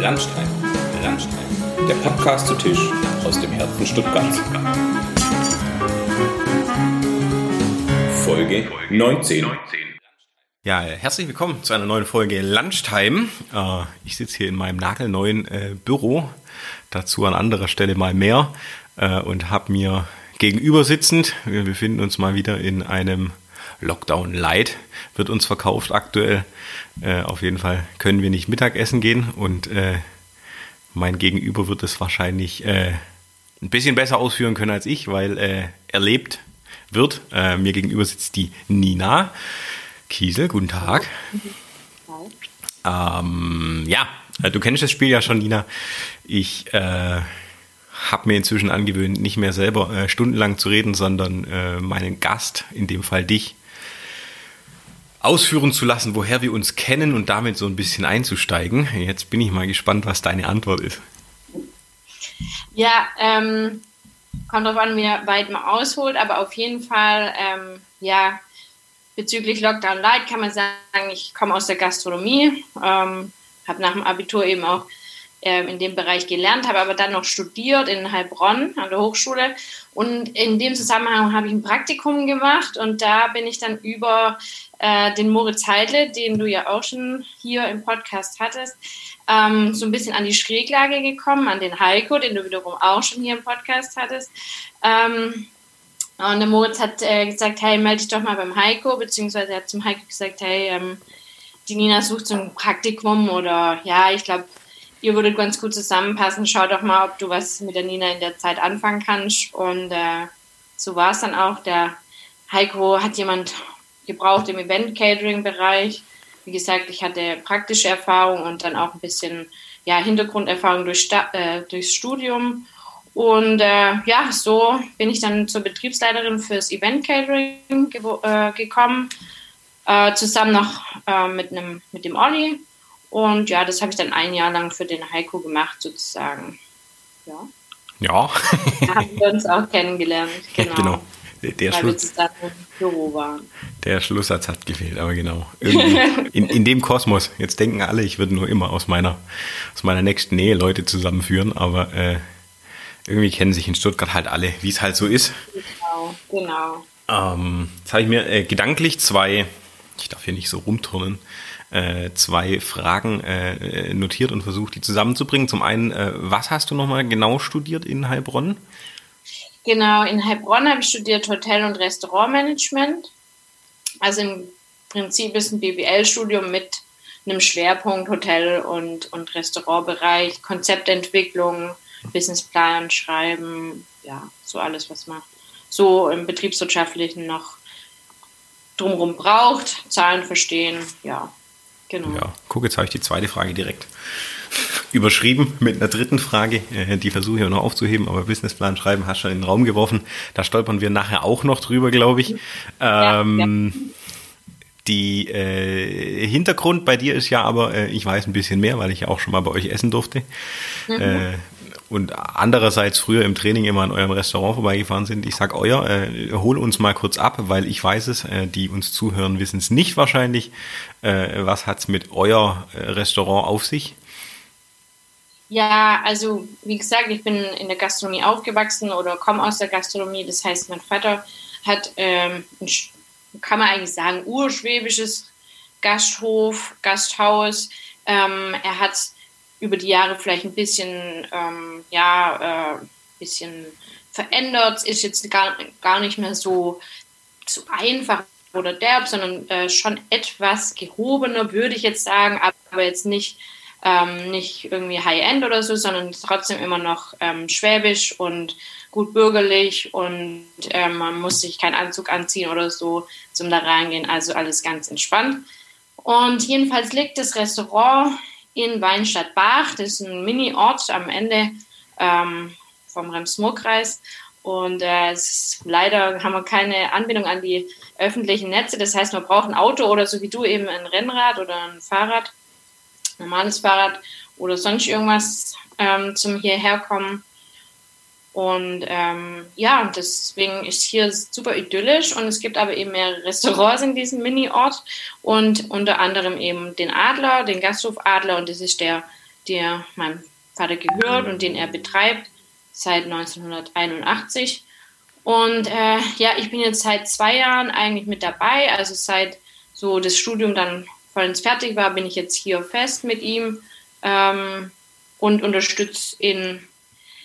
Landstein, Landstein, der Podcast zu Tisch aus dem Herzen Stuttgarts. Folge 19. Ja, herzlich willkommen zu einer neuen Folge Lunchtime. Äh, ich sitze hier in meinem nagelneuen äh, Büro, dazu an anderer Stelle mal mehr äh, und habe mir gegenüber sitzend, wir befinden uns mal wieder in einem Lockdown Light, wird uns verkauft aktuell. Auf jeden Fall können wir nicht Mittagessen gehen und mein Gegenüber wird es wahrscheinlich ein bisschen besser ausführen können als ich, weil er lebt wird. Mir gegenüber sitzt die Nina. Kiesel, guten Tag. Ähm, ja, äh, du kennst das Spiel ja schon, Nina. Ich äh, habe mir inzwischen angewöhnt, nicht mehr selber äh, stundenlang zu reden, sondern äh, meinen Gast, in dem Fall dich, ausführen zu lassen, woher wir uns kennen und damit so ein bisschen einzusteigen. Jetzt bin ich mal gespannt, was deine Antwort ist. Ja, ähm, kommt darauf an, wie weit man ausholt, aber auf jeden Fall, ähm, ja, bezüglich Lockdown Light kann man sagen, ich komme aus der Gastronomie, ähm, habe nach dem Abitur eben auch ähm, in dem Bereich gelernt, habe aber dann noch studiert in Heilbronn an der Hochschule und in dem Zusammenhang habe ich ein Praktikum gemacht und da bin ich dann über äh, den Moritz Heidle, den du ja auch schon hier im Podcast hattest, ähm, so ein bisschen an die Schräglage gekommen, an den Heiko, den du wiederum auch schon hier im Podcast hattest. Ähm, und der Moritz hat äh, gesagt, hey, melde dich doch mal beim Heiko, beziehungsweise er hat zum Heiko gesagt, hey, ähm, die Nina sucht so ein Praktikum oder ja, ich glaube, ihr würdet ganz gut zusammenpassen. Schau doch mal, ob du was mit der Nina in der Zeit anfangen kannst. Und äh, so war es dann auch. Der Heiko hat jemand gebraucht im Event-Catering-Bereich. Wie gesagt, ich hatte praktische Erfahrung und dann auch ein bisschen ja, Hintergrunderfahrung durch, äh, durchs Studium. Und äh, ja, so bin ich dann zur Betriebsleiterin fürs Event Catering ge äh, gekommen, äh, zusammen noch äh, mit, einem, mit dem Olli. Und ja, das habe ich dann ein Jahr lang für den Heiko gemacht, sozusagen. Ja. Ja. da haben wir uns auch kennengelernt. Genau. genau. Der, der Schluss, Der Schlusssatz hat gefehlt, aber genau. in, in dem Kosmos, jetzt denken alle, ich würde nur immer aus meiner, aus meiner nächsten Nähe Leute zusammenführen, aber äh, irgendwie kennen sich in Stuttgart halt alle, wie es halt so ist. Genau, genau. Ähm, jetzt habe ich mir äh, gedanklich zwei, ich darf hier nicht so rumturnen, äh, zwei Fragen äh, notiert und versucht, die zusammenzubringen. Zum einen, äh, was hast du nochmal genau studiert in Heilbronn? Genau, in Heilbronn habe ich studiert Hotel- und Restaurantmanagement. Also im Prinzip ist ein BWL-Studium mit einem Schwerpunkt Hotel- und, und Restaurantbereich, Konzeptentwicklung, Businessplan schreiben, ja, so alles, was man so im Betriebswirtschaftlichen noch drumherum braucht, Zahlen verstehen, ja, genau. Ja, guck, jetzt habe ich die zweite Frage direkt überschrieben mit einer dritten Frage, äh, die versuche ich auch noch aufzuheben, aber Businessplan schreiben hast du schon in den Raum geworfen. Da stolpern wir nachher auch noch drüber, glaube ich. Ja, ähm, ja. Die äh, Hintergrund bei dir ist ja aber, äh, ich weiß ein bisschen mehr, weil ich ja auch schon mal bei euch essen durfte. Mhm. Äh, und andererseits früher im Training immer an eurem Restaurant vorbeigefahren sind. Ich sag euer, äh, hol uns mal kurz ab, weil ich weiß es, äh, die uns zuhören, wissen es nicht wahrscheinlich. Äh, was hat's mit euer äh, Restaurant auf sich? Ja, also wie gesagt, ich bin in der Gastronomie aufgewachsen oder komme aus der Gastronomie. Das heißt, mein Vater hat, ähm, kann man eigentlich sagen, urschwäbisches Gasthof, Gasthaus. Ähm, er hat über die Jahre vielleicht ein bisschen, ähm, ja, äh, bisschen verändert, ist jetzt gar, gar nicht mehr so, so einfach oder derb, sondern äh, schon etwas gehobener, würde ich jetzt sagen, aber jetzt nicht, ähm, nicht irgendwie High-End oder so, sondern trotzdem immer noch ähm, schwäbisch und gut bürgerlich und äh, man muss sich keinen Anzug anziehen oder so zum da reingehen, also alles ganz entspannt. Und jedenfalls liegt das Restaurant in Weinstadt-Bach. Das ist ein Mini-Ort am Ende ähm, vom Rems-Murr-Kreis. Und äh, ist, leider haben wir keine Anbindung an die öffentlichen Netze. Das heißt, man braucht ein Auto oder so wie du eben ein Rennrad oder ein Fahrrad, normales Fahrrad oder sonst irgendwas ähm, zum hierher kommen. Und ähm, ja, deswegen ist hier super idyllisch und es gibt aber eben mehrere Restaurants in diesem Mini-Ort und unter anderem eben den Adler, den Gasthof Adler und das ist der, der meinem Vater gehört und den er betreibt seit 1981. Und äh, ja, ich bin jetzt seit zwei Jahren eigentlich mit dabei. Also seit so das Studium dann vollends fertig war, bin ich jetzt hier fest mit ihm ähm, und unterstütze in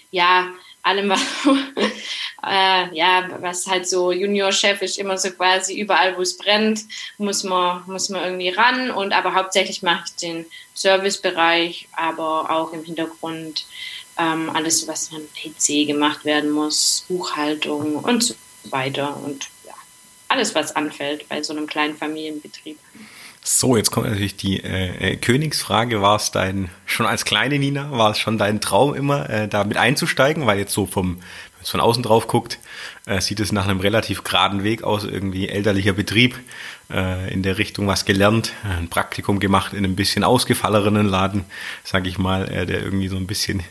ja allem, was, äh, ja, was halt so Juniorchef ist, immer so quasi überall, wo es brennt, muss man, muss man irgendwie ran. Und aber hauptsächlich mache ich den Servicebereich, aber auch im Hintergrund ähm, alles, was an PC gemacht werden muss, Buchhaltung und so weiter. Und ja, alles, was anfällt bei so einem kleinen Familienbetrieb. So, jetzt kommt natürlich die äh, äh, Königsfrage. War es dein, schon als kleine Nina, war es schon dein Traum immer, äh, da mit einzusteigen? Weil jetzt so vom, wenn man von außen drauf guckt, äh, sieht es nach einem relativ geraden Weg aus, irgendwie elterlicher Betrieb, äh, in der Richtung was gelernt, äh, ein Praktikum gemacht in einem bisschen ausgefalleneren Laden, sag ich mal, äh, der irgendwie so ein bisschen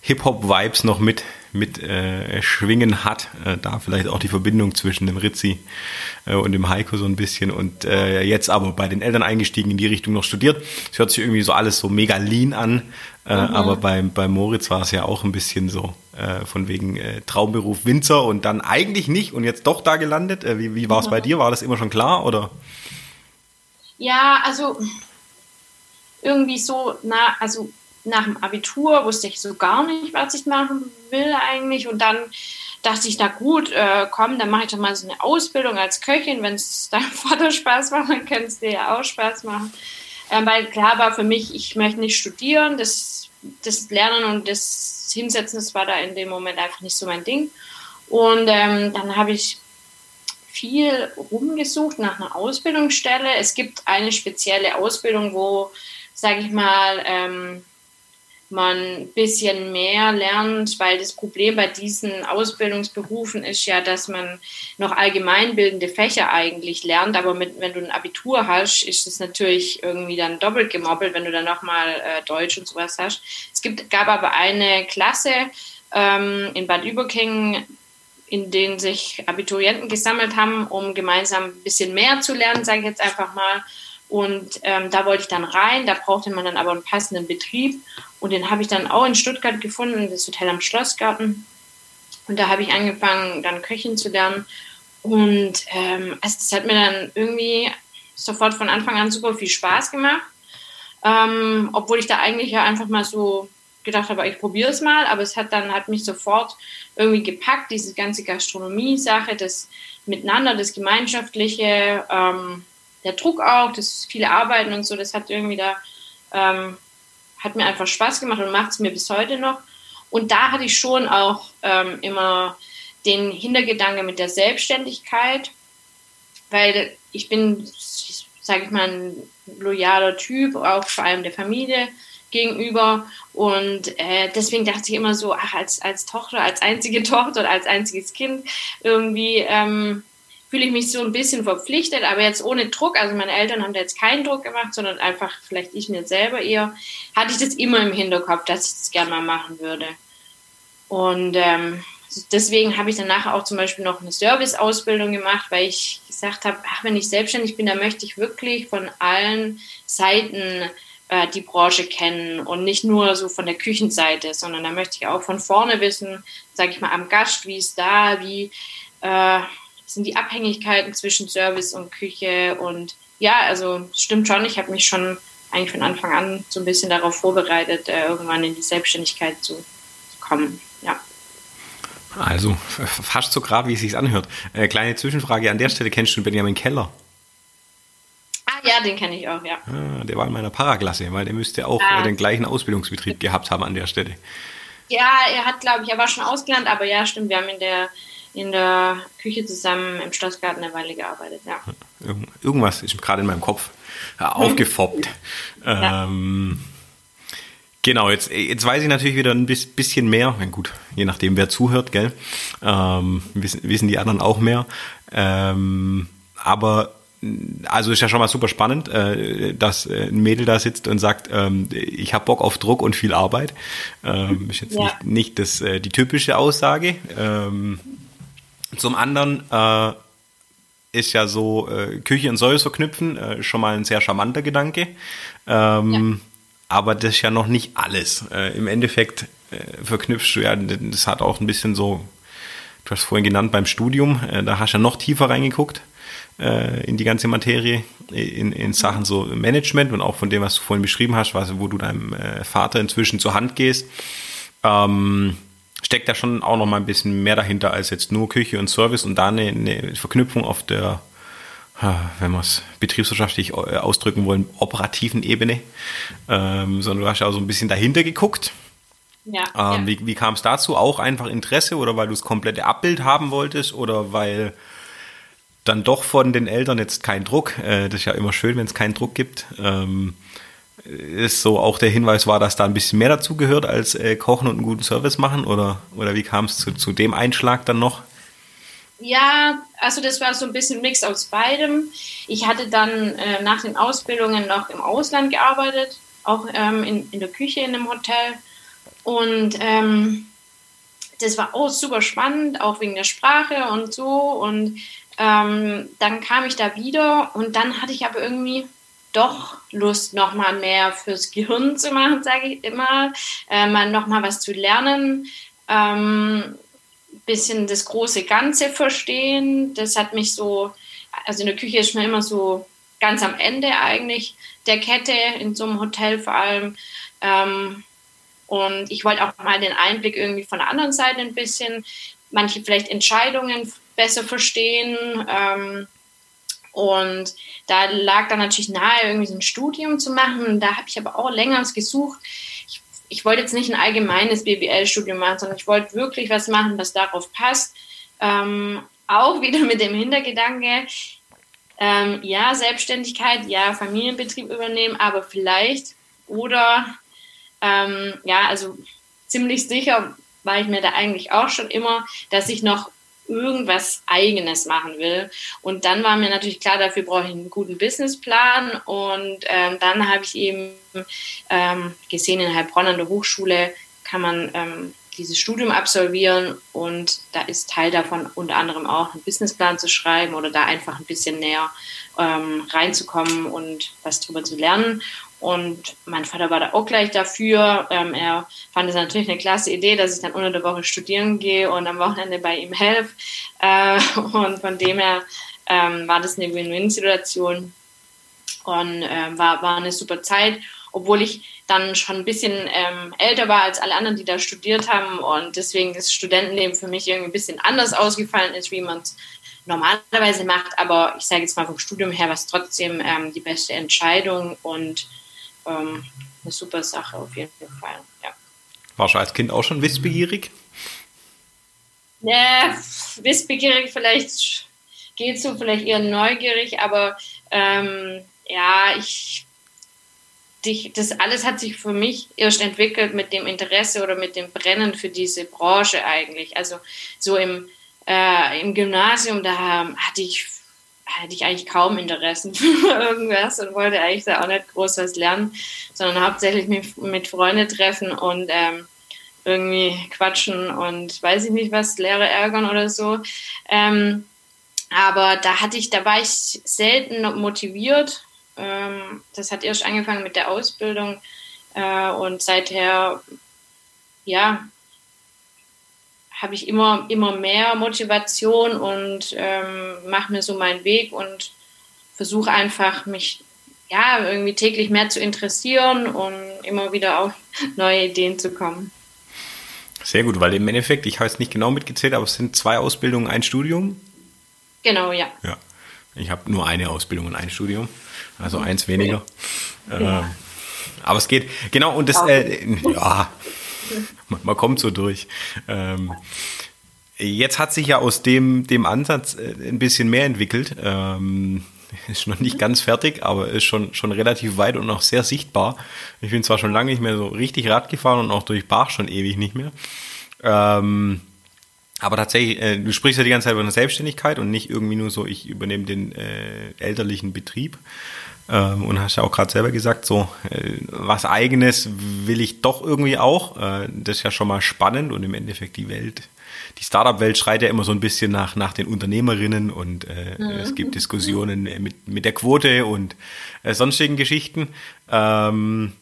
Hip-Hop-Vibes noch mit, mit äh, schwingen hat. Äh, da vielleicht auch die Verbindung zwischen dem Rizzi äh, und dem Heiko so ein bisschen. Und äh, jetzt aber bei den Eltern eingestiegen in die Richtung noch studiert. Es hört sich irgendwie so alles so mega lean an. Äh, mhm. Aber bei, bei Moritz war es ja auch ein bisschen so äh, von wegen äh, Traumberuf Winzer und dann eigentlich nicht und jetzt doch da gelandet. Äh, wie wie war es mhm. bei dir? War das immer schon klar oder? Ja, also irgendwie so, na, also nach dem Abitur wusste ich so gar nicht, was ich machen will eigentlich. Und dann dachte ich, na gut, äh, komm, dann mache ich doch mal so eine Ausbildung als Köchin. Wenn es deinem Vater Spaß macht, dann kann es dir ja auch Spaß machen. Ähm, weil klar war für mich, ich möchte nicht studieren. Das, das Lernen und das Hinsetzen, das war da in dem Moment einfach nicht so mein Ding. Und ähm, dann habe ich viel rumgesucht nach einer Ausbildungsstelle. Es gibt eine spezielle Ausbildung, wo, sage ich mal, ähm, man ein bisschen mehr lernt, weil das Problem bei diesen Ausbildungsberufen ist ja, dass man noch allgemeinbildende Fächer eigentlich lernt, aber mit, wenn du ein Abitur hast, ist es natürlich irgendwie dann doppelt gemobbelt, wenn du dann nochmal äh, Deutsch und sowas hast. Es gibt, gab aber eine Klasse ähm, in Bad Überkingen, in denen sich Abiturienten gesammelt haben, um gemeinsam ein bisschen mehr zu lernen, sage ich jetzt einfach mal. Und ähm, da wollte ich dann rein, da brauchte man dann aber einen passenden Betrieb. Und den habe ich dann auch in Stuttgart gefunden, das Hotel am Schlossgarten. Und da habe ich angefangen, dann Köchin zu lernen. Und ähm, also das hat mir dann irgendwie sofort von Anfang an super viel Spaß gemacht. Ähm, obwohl ich da eigentlich ja einfach mal so gedacht habe, ich probiere es mal. Aber es hat dann hat mich sofort irgendwie gepackt, diese ganze Gastronomie-Sache, das Miteinander, das Gemeinschaftliche. Ähm, der Druck auch, das viele Arbeiten und so, das hat irgendwie da, ähm, hat mir einfach Spaß gemacht und macht es mir bis heute noch. Und da hatte ich schon auch ähm, immer den Hintergedanke mit der Selbstständigkeit, weil ich bin, sage ich mal, ein loyaler Typ, auch vor allem der Familie gegenüber. Und äh, deswegen dachte ich immer so, ach, als, als Tochter, als einzige Tochter als einziges Kind irgendwie ähm, fühle ich mich so ein bisschen verpflichtet, aber jetzt ohne Druck. Also meine Eltern haben da jetzt keinen Druck gemacht, sondern einfach vielleicht ich mir selber eher, hatte ich das immer im Hinterkopf, dass ich das gerne mal machen würde. Und ähm, deswegen habe ich danach auch zum Beispiel noch eine Serviceausbildung gemacht, weil ich gesagt habe, ach, wenn ich selbstständig bin, dann möchte ich wirklich von allen Seiten äh, die Branche kennen und nicht nur so von der Küchenseite, sondern da möchte ich auch von vorne wissen, sage ich mal, am Gast, wie ist da, wie äh, sind die Abhängigkeiten zwischen Service und Küche und ja, also stimmt schon, ich habe mich schon eigentlich von Anfang an so ein bisschen darauf vorbereitet, äh, irgendwann in die Selbstständigkeit zu kommen. Ja. Also fast so gerade, wie es sich anhört. Äh, kleine Zwischenfrage an der Stelle: Kennst du Benjamin Keller? Ah ja, den kenne ich auch, ja. Ah, der war in meiner Paraklasse, weil der müsste auch ah. den gleichen Ausbildungsbetrieb gehabt haben an der Stelle. Ja, er hat, glaube ich, er war schon ausgelernt, aber ja, stimmt, wir haben in der in der Küche zusammen im Schlossgarten eine Weile gearbeitet, ja. Irgendwas ist gerade in meinem Kopf äh, aufgefoppt. Ja. Ähm, genau, jetzt, jetzt weiß ich natürlich wieder ein bisschen mehr. Gut, je nachdem, wer zuhört, gell? Ähm, wissen, wissen die anderen auch mehr. Ähm, aber also ist ja schon mal super spannend, äh, dass äh, ein Mädel da sitzt und sagt, ähm, ich habe Bock auf Druck und viel Arbeit. Ähm, ist jetzt ja. nicht, nicht das, die typische Aussage. Zum anderen äh, ist ja so äh, Küche und Säules verknüpfen äh, schon mal ein sehr charmanter Gedanke. Ähm, ja. aber das ist ja noch nicht alles. Äh, Im Endeffekt äh, verknüpfst du ja, das hat auch ein bisschen so, du hast vorhin genannt beim Studium, äh, da hast du ja noch tiefer reingeguckt in die ganze Materie, in, in Sachen so Management und auch von dem, was du vorhin beschrieben hast, was, wo du deinem Vater inzwischen zur Hand gehst. Ähm, steckt da schon auch noch mal ein bisschen mehr dahinter als jetzt nur Küche und Service und da eine, eine Verknüpfung auf der, wenn wir es betriebswirtschaftlich äh, ausdrücken wollen, operativen Ebene, ähm, sondern du hast ja auch so ein bisschen dahinter geguckt. Ja, ähm, ja. Wie, wie kam es dazu? Auch einfach Interesse oder weil du das komplette Abbild haben wolltest oder weil dann doch von den Eltern jetzt kein Druck, äh, das ist ja immer schön, wenn es keinen Druck gibt, ähm, ist so auch der Hinweis war, dass da ein bisschen mehr dazu gehört als äh, kochen und einen guten Service machen oder, oder wie kam es zu, zu dem Einschlag dann noch? Ja, also das war so ein bisschen Mix aus beidem. Ich hatte dann äh, nach den Ausbildungen noch im Ausland gearbeitet, auch ähm, in, in der Küche in einem Hotel. Und ähm, das war auch super spannend, auch wegen der Sprache und so. Und ähm, dann kam ich da wieder und dann hatte ich aber irgendwie doch Lust, nochmal mehr fürs Gehirn zu machen, sage ich immer, äh, mal nochmal was zu lernen, ähm, bisschen das große Ganze verstehen. Das hat mich so, also in der Küche ist man immer so ganz am Ende eigentlich der Kette, in so einem Hotel vor allem. Ähm, und ich wollte auch mal den Einblick irgendwie von der anderen Seite ein bisschen, manche vielleicht Entscheidungen besser verstehen. Ähm, und da lag dann natürlich nahe, irgendwie so ein Studium zu machen. Da habe ich aber auch länger gesucht. Ich, ich wollte jetzt nicht ein allgemeines BWL-Studium machen, sondern ich wollte wirklich was machen, was darauf passt. Ähm, auch wieder mit dem Hintergedanke, ähm, ja, Selbstständigkeit, ja, Familienbetrieb übernehmen, aber vielleicht oder, ähm, ja, also ziemlich sicher war ich mir da eigentlich auch schon immer, dass ich noch irgendwas Eigenes machen will. Und dann war mir natürlich klar, dafür brauche ich einen guten Businessplan. Und ähm, dann habe ich eben ähm, gesehen, in Heilbronn an der Hochschule kann man ähm, dieses Studium absolvieren und da ist Teil davon unter anderem auch einen Businessplan zu schreiben oder da einfach ein bisschen näher ähm, reinzukommen und was drüber zu lernen. Und mein Vater war da auch gleich dafür. Ähm, er fand es natürlich eine klasse Idee, dass ich dann unter der Woche studieren gehe und am Wochenende bei ihm helfe. Äh, und von dem her ähm, war das eine Win-Win-Situation und äh, war, war eine super Zeit, obwohl ich dann schon ein bisschen ähm, älter war als alle anderen, die da studiert haben und deswegen das Studentenleben für mich irgendwie ein bisschen anders ausgefallen ist, wie man es normalerweise macht. Aber ich sage jetzt mal vom Studium her, war es trotzdem ähm, die beste Entscheidung und ähm, eine super Sache auf jeden Fall. Ja. Warst du als Kind auch schon wissbegierig? Ja, wissbegierig vielleicht geht so, vielleicht eher neugierig, aber ähm, ja, ich dich, das alles hat sich für mich erst entwickelt mit dem Interesse oder mit dem Brennen für diese Branche eigentlich. Also so im, äh, im Gymnasium, da hatte ich hatte ich eigentlich kaum Interessen für irgendwas und wollte eigentlich da auch nicht groß was lernen, sondern hauptsächlich mit, mit Freunden treffen und ähm, irgendwie quatschen und weiß ich nicht was, Lehre ärgern oder so. Ähm, aber da hatte ich, da war ich selten motiviert. Ähm, das hat erst angefangen mit der Ausbildung äh, und seither, ja, habe ich immer, immer mehr Motivation und ähm, mache mir so meinen Weg und versuche einfach, mich ja, irgendwie täglich mehr zu interessieren und immer wieder auf neue Ideen zu kommen. Sehr gut, weil im Endeffekt, ich habe es nicht genau mitgezählt, aber es sind zwei Ausbildungen, ein Studium. Genau, ja. Ja. Ich habe nur eine Ausbildung und ein Studium, also eins weniger. Ja. Äh, aber es geht, genau, und das, äh, ja, man, kommt so durch. Ähm, jetzt hat sich ja aus dem, dem Ansatz äh, ein bisschen mehr entwickelt. Ähm, ist noch nicht ganz fertig, aber ist schon, schon relativ weit und auch sehr sichtbar. Ich bin zwar schon lange nicht mehr so richtig Rad gefahren und auch durch Bach schon ewig nicht mehr. Ähm, aber tatsächlich, äh, du sprichst ja die ganze Zeit über eine Selbstständigkeit und nicht irgendwie nur so, ich übernehme den äh, elterlichen Betrieb. Ähm, und hast ja auch gerade selber gesagt, so äh, was eigenes will ich doch irgendwie auch. Äh, das ist ja schon mal spannend und im Endeffekt die Welt, die Startup-Welt schreit ja immer so ein bisschen nach, nach den Unternehmerinnen und äh, mhm. es gibt Diskussionen mit, mit der Quote und äh, sonstigen Geschichten. Ähm,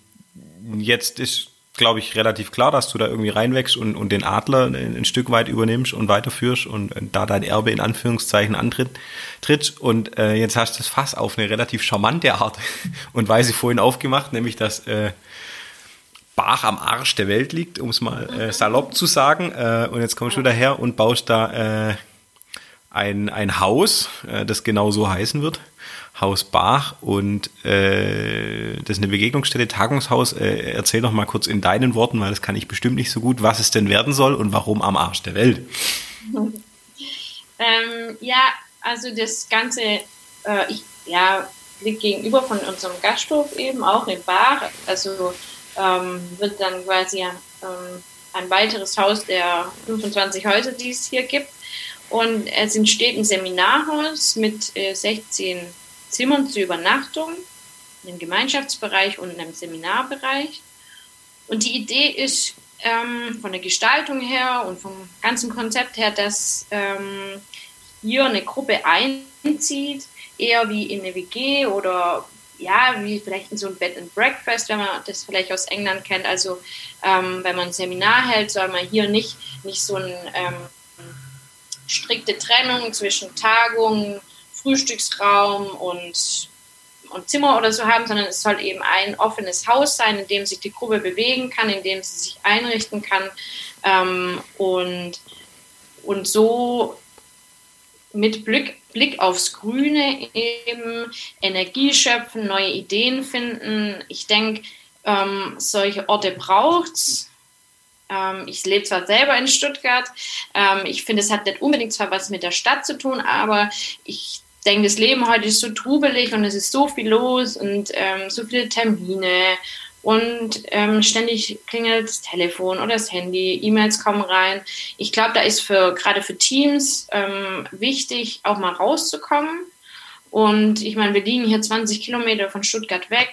jetzt ist glaube ich, relativ klar, dass du da irgendwie reinwächst und, und den Adler ein, ein Stück weit übernimmst und weiterführst und, und da dein Erbe in Anführungszeichen antritt. Tritt. Und äh, jetzt hast du das Fass auf eine relativ charmante Art und Weise vorhin aufgemacht, nämlich dass äh, Bach am Arsch der Welt liegt, um es mal äh, salopp zu sagen. Äh, und jetzt kommst du daher und baust da äh, ein, ein Haus, äh, das genau so heißen wird. Haus Bach und äh, das ist eine Begegnungsstätte, Tagungshaus. Äh, erzähl doch mal kurz in deinen Worten, weil das kann ich bestimmt nicht so gut, was es denn werden soll und warum am Arsch der Welt. ähm, ja, also das Ganze, äh, ich, ja, liegt gegenüber von unserem Gasthof eben auch in Bach. Also ähm, wird dann quasi ähm, ein weiteres Haus der 25 Häuser, die es hier gibt. Und es entsteht ein Seminarhaus mit äh, 16 Zimmern zur Übernachtung, einem Gemeinschaftsbereich und einem Seminarbereich. Und die Idee ist ähm, von der Gestaltung her und vom ganzen Konzept her, dass ähm, hier eine Gruppe einzieht, eher wie in eine WG oder ja, wie vielleicht in so ein Bed and Breakfast, wenn man das vielleicht aus England kennt. Also ähm, wenn man ein Seminar hält, soll man hier nicht, nicht so eine ähm, strikte Trennung zwischen Tagung, Frühstücksraum und, und Zimmer oder so haben, sondern es soll eben ein offenes Haus sein, in dem sich die Gruppe bewegen kann, in dem sie sich einrichten kann ähm, und, und so mit Blick, Blick aufs Grüne eben Energie schöpfen, neue Ideen finden. Ich denke, ähm, solche Orte braucht es. Ähm, ich lebe zwar selber in Stuttgart. Ähm, ich finde, es hat nicht unbedingt zwar was mit der Stadt zu tun, aber ich denke, das Leben heute ist so trubelig und es ist so viel los und ähm, so viele Termine und ähm, ständig klingelt das Telefon oder das Handy, E-Mails kommen rein. Ich glaube, da ist für gerade für Teams ähm, wichtig, auch mal rauszukommen. Und ich meine, wir liegen hier 20 Kilometer von Stuttgart weg.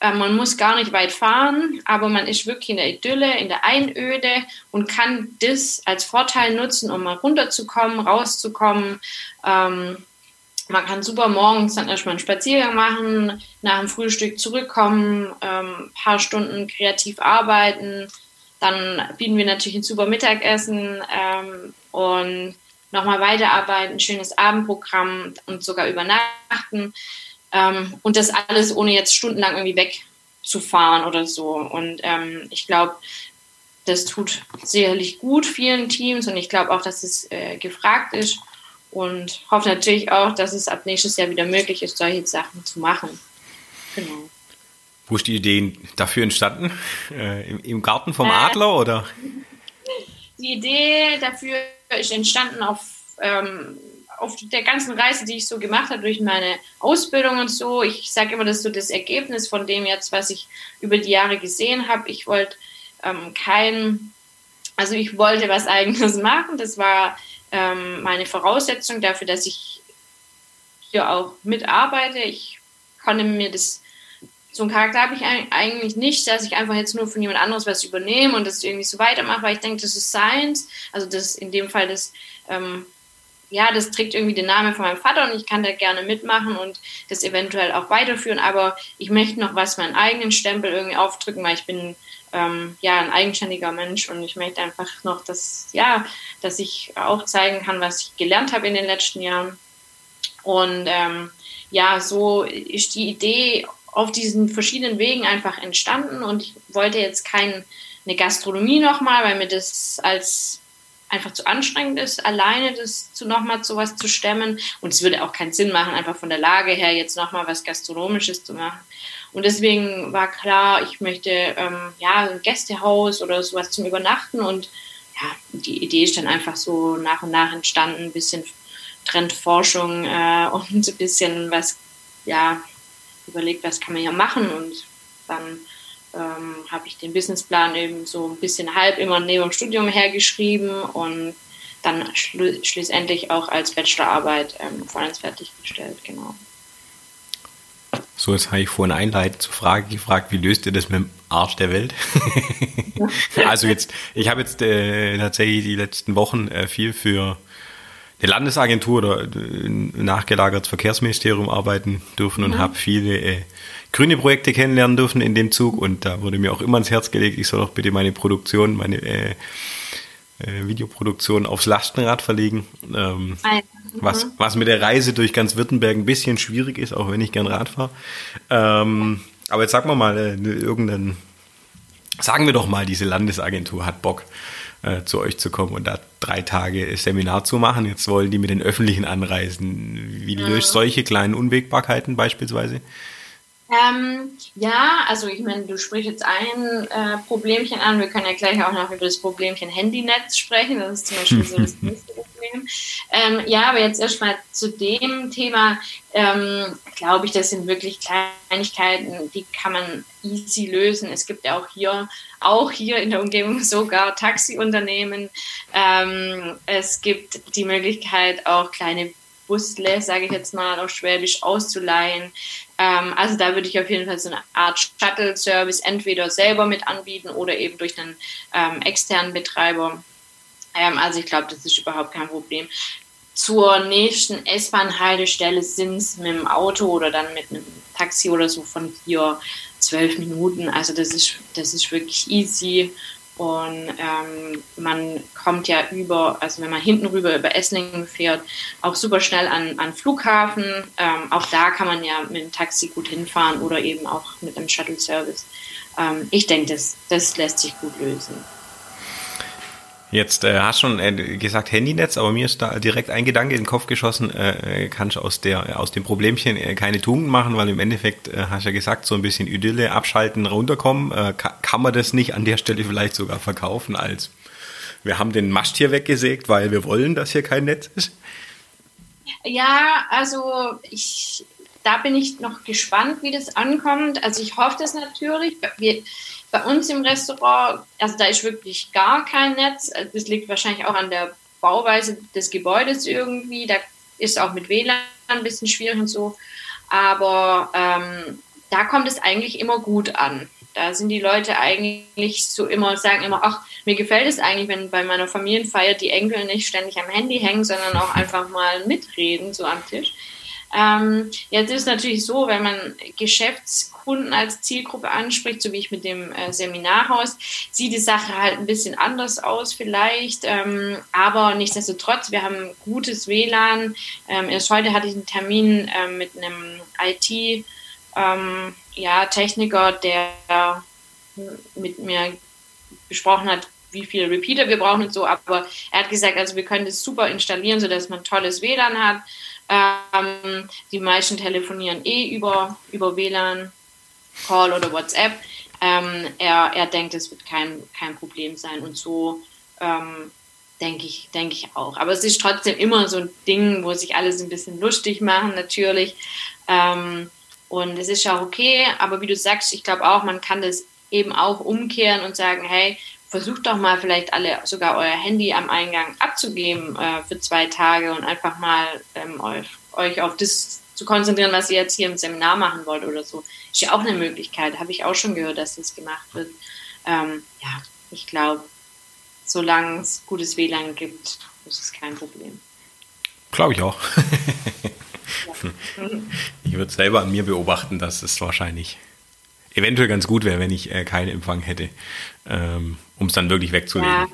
Äh, man muss gar nicht weit fahren, aber man ist wirklich in der Idylle, in der Einöde und kann das als Vorteil nutzen, um mal runterzukommen, rauszukommen. Ähm, man kann super morgens dann erstmal einen Spaziergang machen, nach dem Frühstück zurückkommen, ähm, paar Stunden kreativ arbeiten. Dann bieten wir natürlich ein super Mittagessen ähm, und nochmal weiterarbeiten, schönes Abendprogramm und sogar übernachten. Ähm, und das alles ohne jetzt stundenlang irgendwie wegzufahren oder so. Und ähm, ich glaube, das tut sicherlich gut vielen Teams und ich glaube auch, dass es äh, gefragt ist und hoffe natürlich auch, dass es ab nächstes Jahr wieder möglich ist, solche Sachen zu machen. Genau. Wo ist die Idee dafür entstanden? Äh, im, im, Garten vom äh, Adler oder? Die Idee dafür ist entstanden auf, ähm, auf der ganzen Reise, die ich so gemacht habe durch meine Ausbildung und so. Ich sage immer, das ist so das Ergebnis von dem jetzt, was ich über die Jahre gesehen habe. Ich wollte ähm, kein, also ich wollte was Eigenes machen. Das war ähm, meine Voraussetzung dafür, dass ich hier auch mitarbeite. Ich konnte mir das, so einen Charakter habe ich eigentlich nicht, dass ich einfach jetzt nur von jemand anderes was übernehme und das irgendwie so weitermache, weil ich denke, das ist Science. Also das in dem Fall das, ähm, ja, das trägt irgendwie den Namen von meinem Vater und ich kann da gerne mitmachen und das eventuell auch weiterführen, aber ich möchte noch was meinen eigenen Stempel irgendwie aufdrücken, weil ich bin ähm, ja ein eigenständiger Mensch und ich möchte einfach noch, dass ja, dass ich auch zeigen kann, was ich gelernt habe in den letzten Jahren. Und ähm, ja, so ist die Idee auf diesen verschiedenen Wegen einfach entstanden und ich wollte jetzt keine Gastronomie nochmal, weil mir das als einfach zu anstrengend ist, alleine das zu nochmal zu was zu stemmen. Und es würde auch keinen Sinn machen, einfach von der Lage her jetzt nochmal was Gastronomisches zu machen. Und deswegen war klar, ich möchte ähm, ja ein Gästehaus oder sowas zum Übernachten. Und ja, die Idee ist dann einfach so nach und nach entstanden, ein bisschen Trendforschung äh, und ein bisschen was, ja, überlegt, was kann man hier machen. Und dann ähm, habe ich den Businessplan eben so ein bisschen halb immer neben dem Studium hergeschrieben und dann schlu schlussendlich auch als Bachelorarbeit ähm, vollends fertiggestellt, genau. So, jetzt habe ich vorhin einleitend zur Frage gefragt, wie löst ihr das mit dem Arsch der Welt? also jetzt, ich habe jetzt äh, tatsächlich die letzten Wochen äh, viel für eine Landesagentur oder äh, nachgelagert Verkehrsministerium arbeiten dürfen und mhm. habe viele äh, grüne Projekte kennenlernen dürfen in dem Zug und da wurde mir auch immer ans Herz gelegt, ich soll doch bitte meine Produktion, meine äh, äh, Videoproduktion aufs Lastenrad verlegen. Ähm. Was, was mit der Reise durch ganz Württemberg ein bisschen schwierig ist, auch wenn ich gern Rad fahre. Ähm, aber jetzt sagen wir mal, äh, irgendeinen, sagen wir doch mal, diese Landesagentur hat Bock äh, zu euch zu kommen und da drei Tage Seminar zu machen. Jetzt wollen die mit den öffentlichen anreisen. Wie löst solche kleinen Unwägbarkeiten beispielsweise? Ähm, ja, also ich meine, du sprichst jetzt ein äh, Problemchen an. Wir können ja gleich auch noch über das Problemchen Handynetz sprechen. Das ist zum Beispiel so das nächste Problem. Ähm, ja, aber jetzt erstmal zu dem Thema. Ähm, Glaube ich, das sind wirklich Kleinigkeiten, die kann man easy lösen. Es gibt ja auch hier, auch hier in der Umgebung sogar Taxiunternehmen. Ähm, es gibt die Möglichkeit, auch kleine Busle, sage ich jetzt mal auf Schwäbisch, auszuleihen. Ähm, also da würde ich auf jeden Fall so eine Art Shuttle-Service entweder selber mit anbieten oder eben durch einen ähm, externen Betreiber. Ähm, also ich glaube, das ist überhaupt kein Problem. Zur nächsten S-Bahn-Haltestelle sind es mit dem Auto oder dann mit einem Taxi oder so von hier zwölf Minuten. Also das ist, das ist wirklich easy. Und ähm, man kommt ja über, also wenn man hinten rüber über Esslingen fährt, auch super schnell an, an Flughafen. Ähm, auch da kann man ja mit dem Taxi gut hinfahren oder eben auch mit einem Shuttle-Service. Ähm, ich denke, das, das lässt sich gut lösen. Jetzt äh, hast schon äh, gesagt Handynetz, aber mir ist da direkt ein Gedanke in den Kopf geschossen, äh, äh kannst aus, aus dem Problemchen äh, keine Tugend machen, weil im Endeffekt, äh, hast du ja gesagt, so ein bisschen Idylle, abschalten, runterkommen. Äh, kann, kann man das nicht an der Stelle vielleicht sogar verkaufen als wir haben den Mast hier weggesägt, weil wir wollen, dass hier kein Netz ist? Ja, also ich, da bin ich noch gespannt, wie das ankommt. Also ich hoffe das natürlich. Wir, bei uns im Restaurant, also da ist wirklich gar kein Netz. Das liegt wahrscheinlich auch an der Bauweise des Gebäudes irgendwie. Da ist auch mit WLAN ein bisschen schwierig und so. Aber ähm, da kommt es eigentlich immer gut an. Da sind die Leute eigentlich so immer, sagen immer, ach, mir gefällt es eigentlich, wenn bei meiner Familienfeier die Enkel nicht ständig am Handy hängen, sondern auch einfach mal mitreden, so am Tisch. Ähm, jetzt ist es natürlich so, wenn man Geschäftskunden als Zielgruppe anspricht, so wie ich mit dem äh, Seminarhaus, sieht die Sache halt ein bisschen anders aus vielleicht. Ähm, aber nichtsdestotrotz, wir haben gutes WLAN. Ähm, erst heute hatte ich einen Termin ähm, mit einem IT- ähm, ja, Techniker, der mit mir besprochen hat, wie viele Repeater wir brauchen und so, aber er hat gesagt, also wir können das super installieren, sodass man tolles WLAN hat ähm, die meisten telefonieren eh über, über WLAN, Call oder WhatsApp. Ähm, er, er denkt, es wird kein, kein Problem sein und so ähm, denke ich, denke ich auch. Aber es ist trotzdem immer so ein Ding, wo sich alle so ein bisschen lustig machen, natürlich. Ähm, und es ist ja okay, aber wie du sagst, ich glaube auch, man kann das eben auch umkehren und sagen, hey, versucht doch mal vielleicht alle sogar euer Handy am Eingang abzugeben äh, für zwei Tage und einfach mal ähm, euch, euch auf das zu konzentrieren, was ihr jetzt hier im Seminar machen wollt oder so. Ist ja auch eine Möglichkeit. Habe ich auch schon gehört, dass das gemacht wird. Ähm, ja, ich glaube, solange es gutes WLAN gibt, ist es kein Problem. Glaube ich auch. ich würde selber an mir beobachten, dass es wahrscheinlich eventuell ganz gut wäre, wenn ich äh, keinen Empfang hätte, ähm, um es dann wirklich wegzulegen.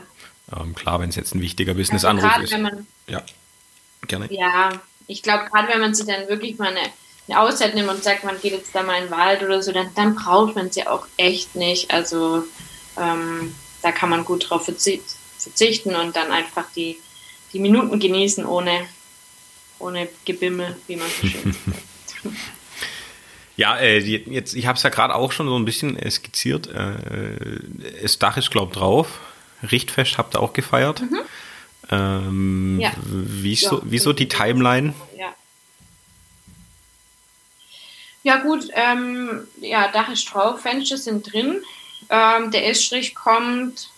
Ja. Ähm, klar, wenn es jetzt ein wichtiger Business-Anruf also ist. Man, ja, gerne. Ja, ich glaube, gerade wenn man sich dann wirklich mal eine, eine Auszeit nimmt und sagt, man geht jetzt da mal in den Wald oder so, dann, dann braucht man es ja auch echt nicht. Also ähm, da kann man gut drauf verzichten und dann einfach die, die Minuten genießen ohne, ohne Gebimmel, wie man so schön sagt. Ja, äh, jetzt, ich habe es ja gerade auch schon so ein bisschen äh, skizziert. Äh, das Dach ist, glaube ich, drauf. Richtfest habt ihr auch gefeiert. Mhm. Ähm, ja. Wieso, ja. wieso die Timeline? Ja. Ja gut, ähm, ja, Dach ist drauf, Fenster sind drin. Ähm, der Estrich kommt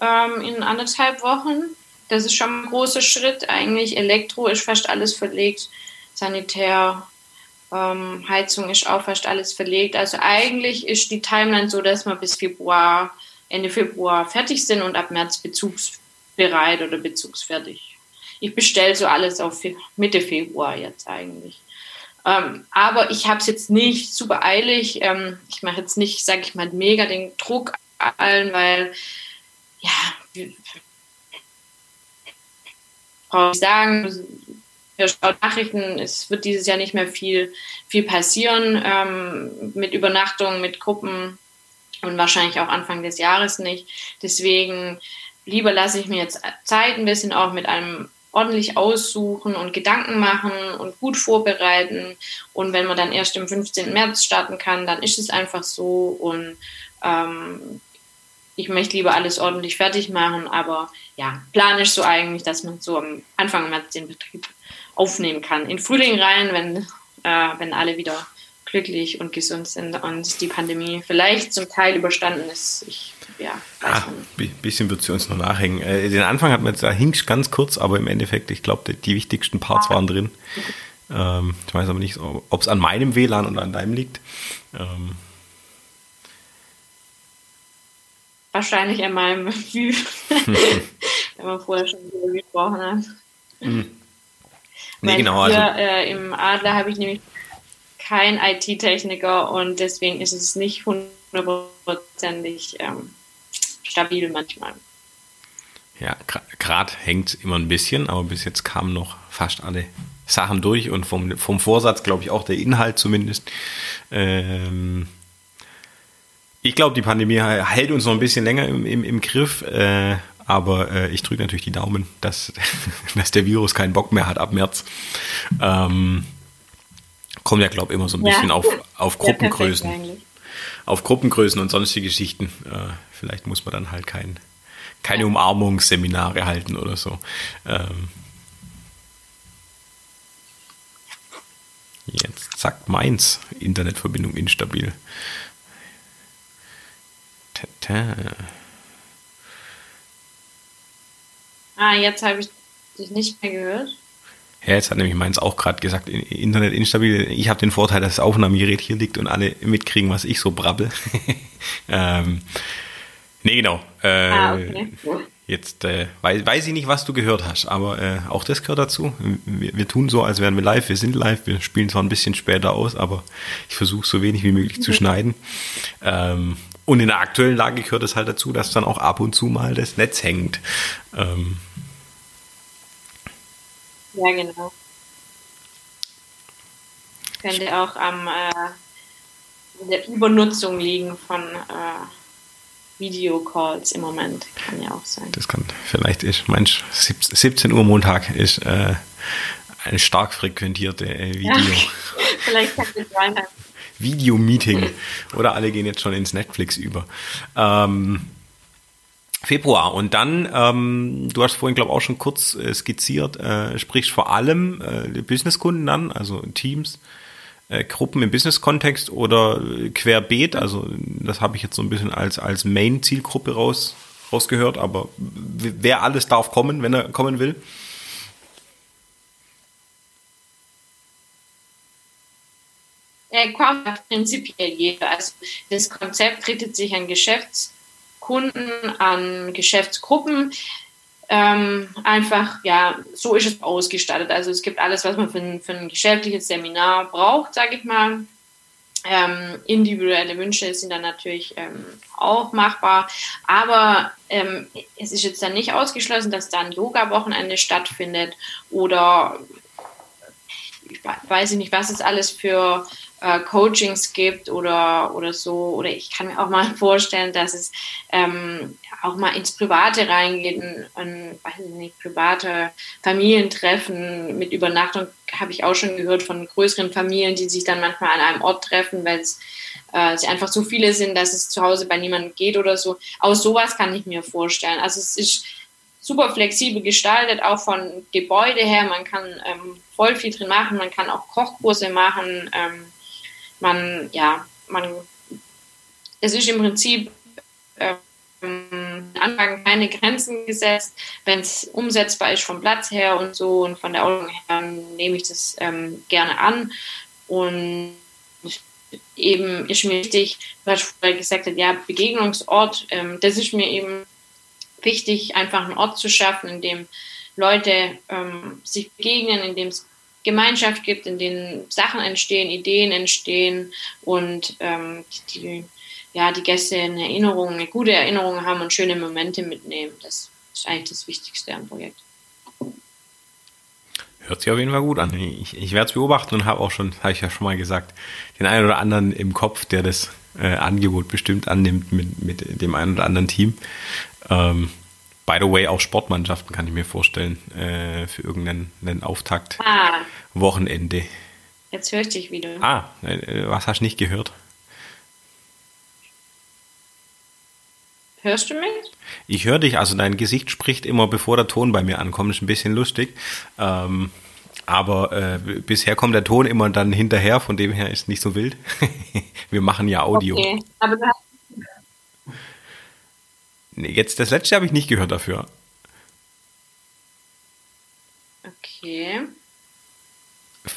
ähm, in anderthalb Wochen. Das ist schon ein großer Schritt. Eigentlich Elektro ist fast alles verlegt. Sanitär, ähm, Heizung ist auch fast alles verlegt. Also eigentlich ist die Timeline so, dass wir bis Februar, Ende Februar fertig sind und ab März bezugsbereit oder bezugsfertig. Ich bestelle so alles auf Mitte Februar jetzt eigentlich. Ähm, aber ich habe es jetzt nicht super eilig. Ähm, ich mache jetzt nicht, sage ich mal, mega den Druck allen, weil ja, brauche ich sagen, für Nachrichten, es wird dieses Jahr nicht mehr viel, viel passieren ähm, mit Übernachtungen, mit Gruppen und wahrscheinlich auch Anfang des Jahres nicht. Deswegen lieber lasse ich mir jetzt Zeit ein bisschen auch mit einem ordentlich aussuchen und Gedanken machen und gut vorbereiten. Und wenn man dann erst im 15. März starten kann, dann ist es einfach so. Und ähm, ich möchte lieber alles ordentlich fertig machen. Aber ja, Plan ist so eigentlich, dass man so am Anfang März den Betrieb aufnehmen kann. In Frühling rein, wenn, äh, wenn alle wieder glücklich und gesund sind und die Pandemie vielleicht zum Teil überstanden ist. Ich, ja, weiß ah, Ein bisschen wird sie uns noch nachhängen. Äh, den Anfang hat man jetzt, da hing ganz kurz, aber im Endeffekt, ich glaube, die, die, wichtigsten Parts waren drin. Ähm, ich weiß aber nicht, ob es an meinem WLAN oder an deinem liegt. Ähm. Wahrscheinlich an meinem wenn man vorher schon gesprochen hat. Mhm. Nee, genau. Also, äh, Im Adler habe ich nämlich kein IT-Techniker und deswegen ist es nicht hundertprozentig ähm, stabil manchmal. Ja, gerade hängt immer ein bisschen, aber bis jetzt kamen noch fast alle Sachen durch und vom, vom Vorsatz, glaube ich, auch der Inhalt zumindest. Ähm, ich glaube, die Pandemie hält uns noch ein bisschen länger im, im, im Griff, äh, aber äh, ich drücke natürlich die Daumen, dass, dass der Virus keinen Bock mehr hat ab März. Ähm, kommt ja, glaube ich, immer so ein bisschen ja. auf, auf Gruppengrößen. Ja, auf Gruppengrößen und sonstige Geschichten. Äh, vielleicht muss man dann halt kein, keine. Umarmungsseminare halten oder so. Ähm, jetzt zack, meins. Internetverbindung instabil. Tata. Ah, jetzt habe ich dich nicht mehr gehört. Ja, jetzt hat nämlich meins auch gerade gesagt, Internet instabil. Ich habe den Vorteil, dass das Aufnahmegerät hier liegt und alle mitkriegen, was ich so brabbel. ähm, nee, genau. Äh, ah, okay. Jetzt äh, weiß, weiß ich nicht, was du gehört hast, aber äh, auch das gehört dazu. Wir, wir, tun so, als wären wir live. Wir sind live. Wir spielen zwar ein bisschen später aus, aber ich versuche so wenig wie möglich zu schneiden. Ähm, und in der aktuellen Lage gehört es halt dazu, dass dann auch ab und zu mal das Netz hängt. Ähm, ja, genau. Könnte auch am äh, der Übernutzung liegen von äh, Videocalls im Moment. Kann ja auch sein. Das kann vielleicht ist, Mensch, 17 Uhr Montag ist äh, eine stark frequentierte äh, Video. Ja, vielleicht kann es sein. Video-Meeting. Oder alle gehen jetzt schon ins Netflix über. Ähm, Februar. Und dann, ähm, du hast vorhin, glaube ich, auch schon kurz äh, skizziert, äh, sprichst vor allem äh, Businesskunden an, also Teams, äh, Gruppen im Business-Kontext oder querbeet. Also das habe ich jetzt so ein bisschen als, als Main-Zielgruppe raus, rausgehört. Aber wer alles darf kommen, wenn er kommen will? Er kommt prinzipiell jeder. Also das Konzept richtet sich an Geschäfts- Kunden, an Geschäftsgruppen. Ähm, einfach, ja, so ist es ausgestattet. Also es gibt alles, was man für ein, für ein geschäftliches Seminar braucht, sage ich mal. Ähm, individuelle Wünsche sind dann natürlich ähm, auch machbar, aber ähm, es ist jetzt dann nicht ausgeschlossen, dass da ein Yoga-Wochenende stattfindet oder ich weiß nicht, was es alles für äh, Coachings gibt oder, oder so. Oder ich kann mir auch mal vorstellen, dass es ähm, auch mal ins Private reingeht, ein, weiß ich nicht, private Familientreffen mit Übernachtung habe ich auch schon gehört von größeren Familien, die sich dann manchmal an einem Ort treffen, weil es äh, sie einfach so viele sind, dass es zu Hause bei niemandem geht oder so. Aus sowas kann ich mir vorstellen. Also es ist super flexibel gestaltet, auch von Gebäude her. Man kann ähm, voll viel drin machen, man kann auch Kochkurse machen. Ähm, man, ja, man, es ist im Prinzip ähm, Anlagen keine Grenzen gesetzt. Wenn es umsetzbar ist vom Platz her und so und von der Ordnung her, nehme ich das ähm, gerne an. Und eben ist mir wichtig, du hast vorher gesagt, ja, Begegnungsort, ähm, das ist mir eben wichtig, einfach einen Ort zu schaffen, in dem Leute ähm, sich begegnen, in dem es Gemeinschaft gibt, in denen Sachen entstehen, Ideen entstehen und ähm, die, ja, die Gäste eine Erinnerung, eine gute Erinnerung haben und schöne Momente mitnehmen. Das ist eigentlich das Wichtigste am Projekt. Hört sich auf jeden Fall gut an. Ich, ich werde es beobachten und habe auch schon, habe ich ja schon mal gesagt, den einen oder anderen im Kopf, der das äh, Angebot bestimmt annimmt mit, mit dem einen oder anderen Team. Ähm, by the way, auch Sportmannschaften kann ich mir vorstellen, äh, für irgendeinen Auftakt. Ah. Wochenende. Jetzt höre ich dich wieder. Ah, äh, was hast du nicht gehört? Hörst du mich? Ich höre dich, also dein Gesicht spricht immer, bevor der Ton bei mir ankommt. Ist ein bisschen lustig. Ähm, aber äh, bisher kommt der Ton immer dann hinterher, von dem her ist nicht so wild. Wir machen ja Audio. Okay, aber du hast nee, jetzt das letzte habe ich nicht gehört dafür. Okay.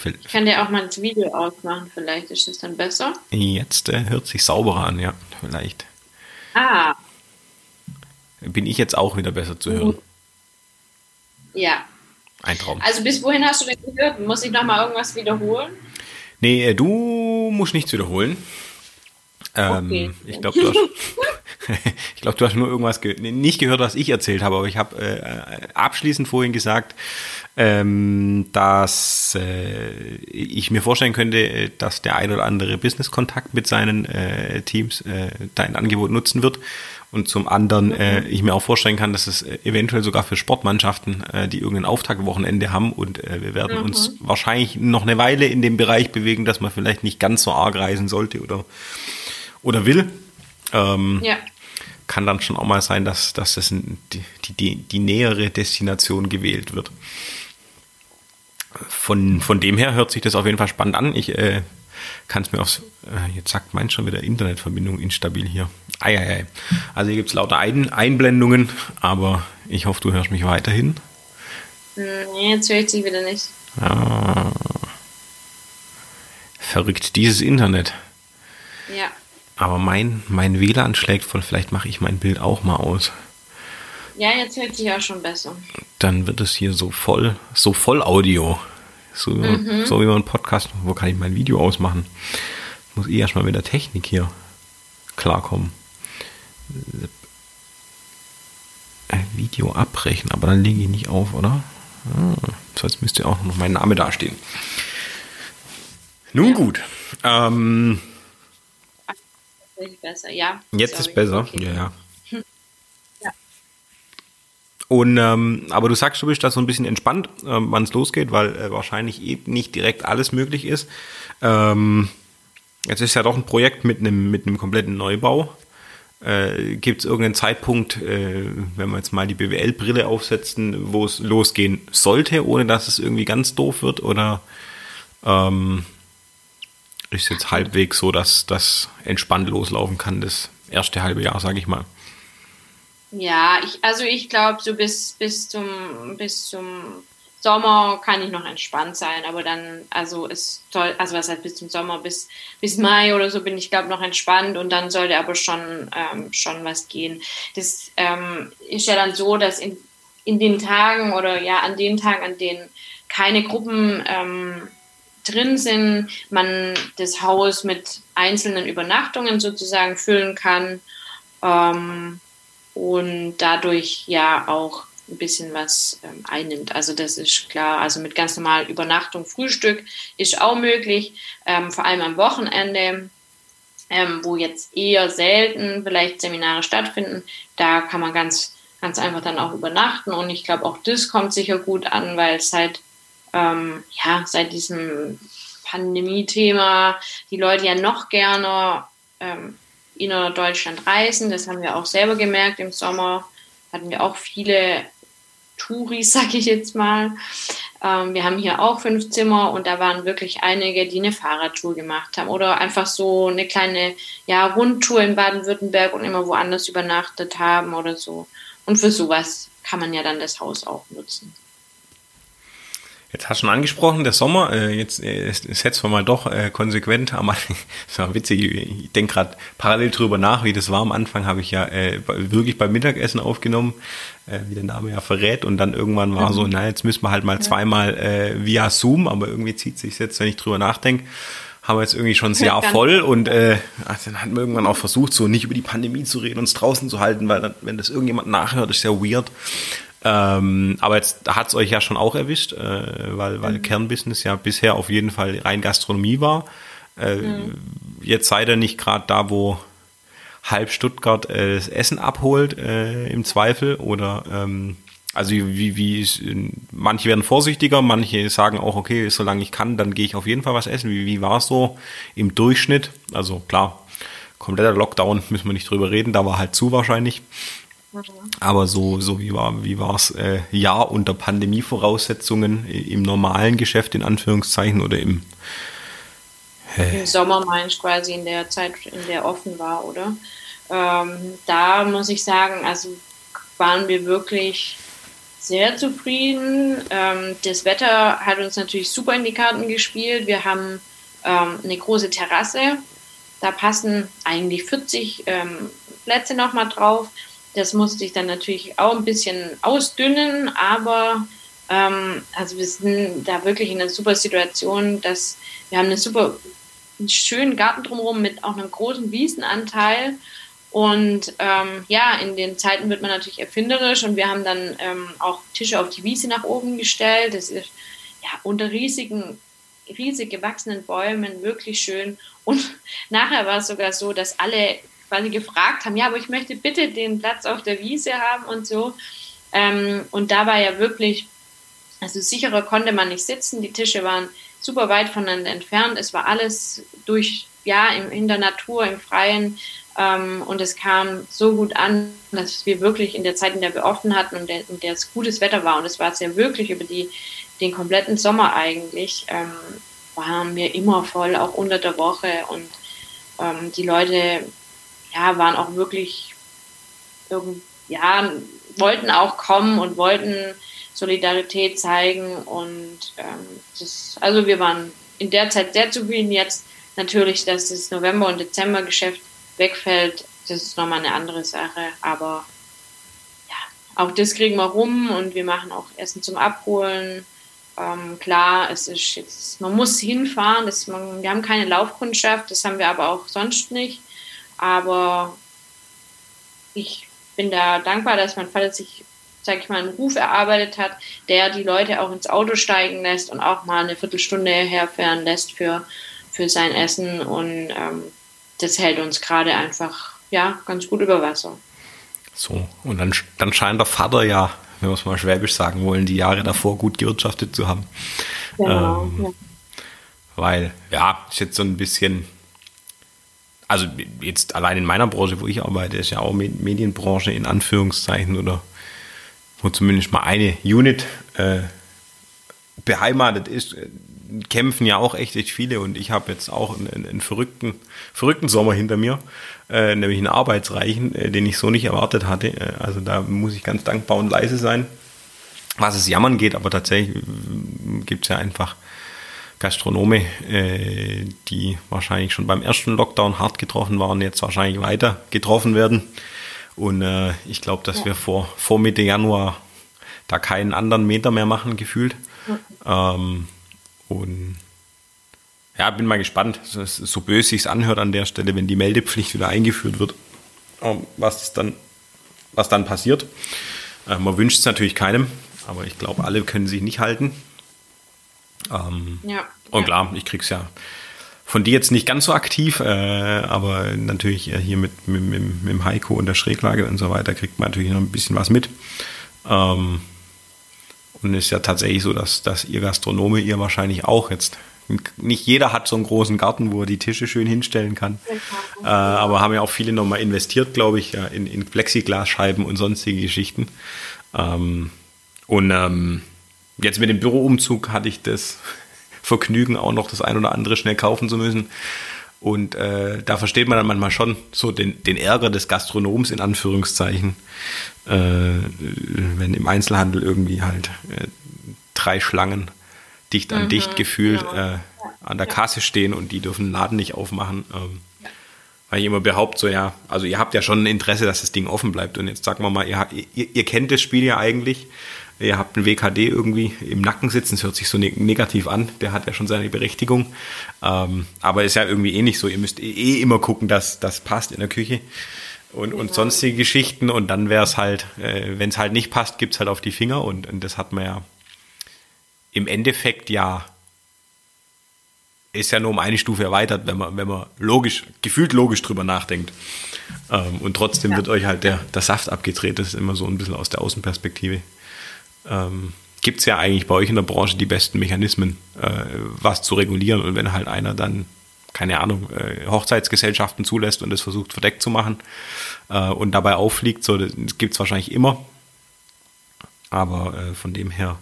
Ich kann dir auch mal das Video ausmachen, vielleicht ist es dann besser. Jetzt äh, hört sich sauberer an, ja, vielleicht. Ah, bin ich jetzt auch wieder besser zu hören. Ja. Ein Traum. Also bis wohin hast du denn gehört? Muss ich nochmal irgendwas wiederholen? Nee, äh, du musst nichts wiederholen. Ähm, okay. Ich glaube, du, hast, glaub, du hast nur irgendwas ge nicht gehört, was ich erzählt habe, aber ich habe äh, abschließend vorhin gesagt, ähm, dass äh, ich mir vorstellen könnte, dass der ein oder andere Business-Kontakt mit seinen äh, Teams äh, dein Angebot nutzen wird und zum anderen äh, ich mir auch vorstellen kann, dass es äh, eventuell sogar für Sportmannschaften, äh, die irgendein Auftaktwochenende haben und äh, wir werden mhm. uns wahrscheinlich noch eine Weile in dem Bereich bewegen, dass man vielleicht nicht ganz so arg reisen sollte oder, oder will. Ähm, ja. Kann dann schon auch mal sein, dass, dass das die, die, die nähere Destination gewählt wird. Von, von dem her hört sich das auf jeden Fall spannend an. Ich äh, kann es mir aufs, äh, jetzt sagt mein schon wieder Internetverbindung instabil hier. Eieiei. Also hier gibt es lauter Ein Einblendungen, aber ich hoffe, du hörst mich weiterhin. Nee, jetzt höre ich dich wieder nicht. Ah. Verrückt, dieses Internet. Ja. Aber mein, mein WLAN schlägt voll, vielleicht mache ich mein Bild auch mal aus. Ja, jetzt hört sich auch schon besser. Dann wird es hier so voll, so voll Audio. So, mhm. so wie man einen Podcast, wo kann ich mein Video ausmachen? Ich muss eh erstmal mit der Technik hier klarkommen. Ein Video abbrechen, aber dann lege ich nicht auf, oder? Ah, so, jetzt müsste auch noch mein Name dastehen. Nun ja. gut. Ähm, besser, ja. Jetzt Sorry. ist besser, okay. ja, ja. Und ähm, aber du sagst, du bist da so ein bisschen entspannt, ähm, wann es losgeht, weil äh, wahrscheinlich eben nicht direkt alles möglich ist. Ähm, jetzt ist ja doch ein Projekt mit einem mit einem kompletten Neubau. Äh, Gibt es irgendeinen Zeitpunkt, äh, wenn wir jetzt mal die BWL-Brille aufsetzen, wo es losgehen sollte, ohne dass es irgendwie ganz doof wird? Oder ähm, ist es jetzt halbwegs so, dass das entspannt loslaufen kann, das erste halbe Jahr, sage ich mal? Ja, ich, also ich glaube, so bis, bis, zum, bis zum Sommer kann ich noch entspannt sein, aber dann, also ist toll, also was heißt bis zum Sommer, bis, bis Mai oder so bin ich, glaube noch entspannt und dann sollte aber schon, ähm, schon was gehen. Das ähm, ist ja dann so, dass in, in den Tagen oder ja, an den Tagen, an denen keine Gruppen ähm, drin sind, man das Haus mit einzelnen Übernachtungen sozusagen füllen kann. Ähm, und dadurch ja auch ein bisschen was ähm, einnimmt. Also das ist klar. Also mit ganz normal Übernachtung, Frühstück ist auch möglich, ähm, vor allem am Wochenende, ähm, wo jetzt eher selten vielleicht Seminare stattfinden. Da kann man ganz, ganz einfach dann auch übernachten. Und ich glaube, auch das kommt sicher gut an, weil seit, ähm, ja, seit diesem Pandemie-Thema die Leute ja noch gerne ähm, innerdeutschland reisen. Das haben wir auch selber gemerkt. Im Sommer hatten wir auch viele Touris, sag ich jetzt mal. Ähm, wir haben hier auch fünf Zimmer und da waren wirklich einige, die eine Fahrradtour gemacht haben oder einfach so eine kleine ja, Rundtour in Baden-Württemberg und immer woanders übernachtet haben oder so. Und für sowas kann man ja dann das Haus auch nutzen. Jetzt hast du schon angesprochen, der Sommer, äh, jetzt äh, setzen wir mal doch äh, konsequent, aber das war witzig, ich denke gerade parallel drüber nach, wie das war. Am Anfang habe ich ja äh, wirklich beim Mittagessen aufgenommen, äh, wie der Name ja verrät, und dann irgendwann war mhm. so, na, jetzt müssen wir halt mal zweimal äh, via Zoom, aber irgendwie zieht sich jetzt, wenn ich drüber nachdenke, haben wir jetzt irgendwie schon das Jahr voll und äh, also dann hatten wir irgendwann auch versucht, so nicht über die Pandemie zu reden, uns draußen zu halten, weil dann, wenn das irgendjemand nachhört, ist ja weird. Ähm, aber jetzt hat es euch ja schon auch erwischt, äh, weil, weil mhm. Kernbusiness ja bisher auf jeden Fall rein Gastronomie war. Äh, mhm. Jetzt seid ihr nicht gerade da, wo halb Stuttgart äh, das Essen abholt, äh, im Zweifel. Oder ähm, also wie, wie manche werden vorsichtiger, manche sagen auch, okay, solange ich kann, dann gehe ich auf jeden Fall was essen. Wie, wie war es so im Durchschnitt? Also klar, kompletter Lockdown müssen wir nicht drüber reden, da war halt zu wahrscheinlich. Aber so, so wie war wie war's äh, ja unter Pandemievoraussetzungen im normalen Geschäft in Anführungszeichen oder im äh, Im Sommer meinst quasi in der Zeit, in der offen war, oder? Ähm, da muss ich sagen, also waren wir wirklich sehr zufrieden. Ähm, das Wetter hat uns natürlich super in die Karten gespielt. Wir haben ähm, eine große Terrasse. Da passen eigentlich 40 ähm, Plätze nochmal drauf. Das musste ich dann natürlich auch ein bisschen ausdünnen, aber ähm, also wir sind da wirklich in einer super Situation, dass wir haben eine super einen schönen Garten drumherum mit auch einem großen Wiesenanteil. Und ähm, ja, in den Zeiten wird man natürlich erfinderisch und wir haben dann ähm, auch Tische auf die Wiese nach oben gestellt. Das ist ja unter riesigen, riesig gewachsenen Bäumen wirklich schön. Und nachher war es sogar so, dass alle quasi gefragt haben, ja, aber ich möchte bitte den Platz auf der Wiese haben und so. Ähm, und da war ja wirklich, also sicherer konnte man nicht sitzen. Die Tische waren super weit voneinander entfernt. Es war alles durch, ja, in, in der Natur, im Freien. Ähm, und es kam so gut an, dass wir wirklich in der Zeit, in der wir offen hatten und der, in der es gutes Wetter war, und es war sehr wirklich über die, den kompletten Sommer eigentlich, ähm, waren wir immer voll, auch unter der Woche. Und ähm, die Leute ja, waren auch wirklich, ja, wollten auch kommen und wollten Solidarität zeigen. Und ähm, das, also wir waren in der Zeit sehr zufrieden. Jetzt natürlich, dass das November- und Dezember-Geschäft wegfällt, das ist nochmal eine andere Sache. Aber ja, auch das kriegen wir rum und wir machen auch Essen zum Abholen. Ähm, klar, es ist jetzt, man muss hinfahren, das, man, wir haben keine Laufkundschaft, das haben wir aber auch sonst nicht. Aber ich bin da dankbar, dass mein Vater sich, sag ich mal, einen Ruf erarbeitet hat, der die Leute auch ins Auto steigen lässt und auch mal eine Viertelstunde herfahren lässt für, für sein Essen. Und ähm, das hält uns gerade einfach ja, ganz gut über Wasser. So, und dann, dann scheint der Vater ja, wenn wir es mal schwäbisch sagen wollen, die Jahre davor gut gewirtschaftet zu haben. Genau, ähm, ja. Weil, ja, ist jetzt so ein bisschen also jetzt allein in meiner Branche, wo ich arbeite, ist ja auch Medienbranche in Anführungszeichen oder wo zumindest mal eine Unit äh, beheimatet ist, kämpfen ja auch echt, echt viele und ich habe jetzt auch einen, einen, verrückten, verrückten Sommer hinter mir, äh, nämlich einen arbeitsreichen, äh, den ich so nicht erwartet hatte. Äh, also da muss ich ganz dankbar und leise sein, was es jammern geht, aber tatsächlich äh, gibt es ja einfach Gastronome, äh, die wahrscheinlich schon beim ersten Lockdown hart getroffen waren, jetzt wahrscheinlich weiter getroffen werden. Und äh, ich glaube, dass ja. wir vor, vor Mitte Januar da keinen anderen Meter mehr machen, gefühlt. Ja. Ähm, und ja, bin mal gespannt, so, böse sich anhört an der Stelle, wenn die Meldepflicht wieder eingeführt wird, ähm, was dann, was dann passiert. Äh, man wünscht es natürlich keinem, aber ich glaube, alle können sich nicht halten. Ähm, ja. Und klar, ich krieg's ja von dir jetzt nicht ganz so aktiv, äh, aber natürlich äh, hier mit, mit, mit, mit dem Heiko und der Schräglage und so weiter kriegt man natürlich noch ein bisschen was mit. Ähm, und es ist ja tatsächlich so, dass, dass ihr Gastronome, ihr wahrscheinlich auch jetzt, nicht jeder hat so einen großen Garten, wo er die Tische schön hinstellen kann. Äh, aber haben ja auch viele nochmal investiert, glaube ich, ja, in, in Plexiglasscheiben und sonstige Geschichten. Ähm, und ähm, Jetzt mit dem Büroumzug hatte ich das Vergnügen, auch noch das ein oder andere schnell kaufen zu müssen. Und äh, da versteht man dann manchmal schon so den, den Ärger des Gastronoms in Anführungszeichen, äh, wenn im Einzelhandel irgendwie halt äh, drei Schlangen dicht an mhm, dicht gefühlt genau. äh, an der Kasse stehen und die dürfen den Laden nicht aufmachen. Ähm, weil ich immer behaupte, so ja, also ihr habt ja schon ein Interesse, dass das Ding offen bleibt. Und jetzt sagen wir mal, ihr, ihr, ihr kennt das Spiel ja eigentlich. Ihr habt einen WKD irgendwie im Nacken sitzen, das hört sich so ne negativ an, der hat ja schon seine Berechtigung. Ähm, aber ist ja irgendwie eh nicht so, ihr müsst eh, eh immer gucken, dass das passt in der Küche und, und sonstige Geschichten. Und dann wäre es halt, äh, wenn es halt nicht passt, gibt es halt auf die Finger. Und, und das hat man ja im Endeffekt ja ist ja nur um eine Stufe erweitert, wenn man, wenn man logisch, gefühlt logisch drüber nachdenkt. Ähm, und trotzdem ja. wird euch halt der, der Saft abgedreht. Das ist immer so ein bisschen aus der Außenperspektive. Ähm, Gibt es ja eigentlich bei euch in der Branche die besten Mechanismen, äh, was zu regulieren. Und wenn halt einer dann, keine Ahnung, äh, Hochzeitsgesellschaften zulässt und das versucht verdeckt zu machen äh, und dabei auffliegt, so, das gibt es wahrscheinlich immer. Aber äh, von dem her,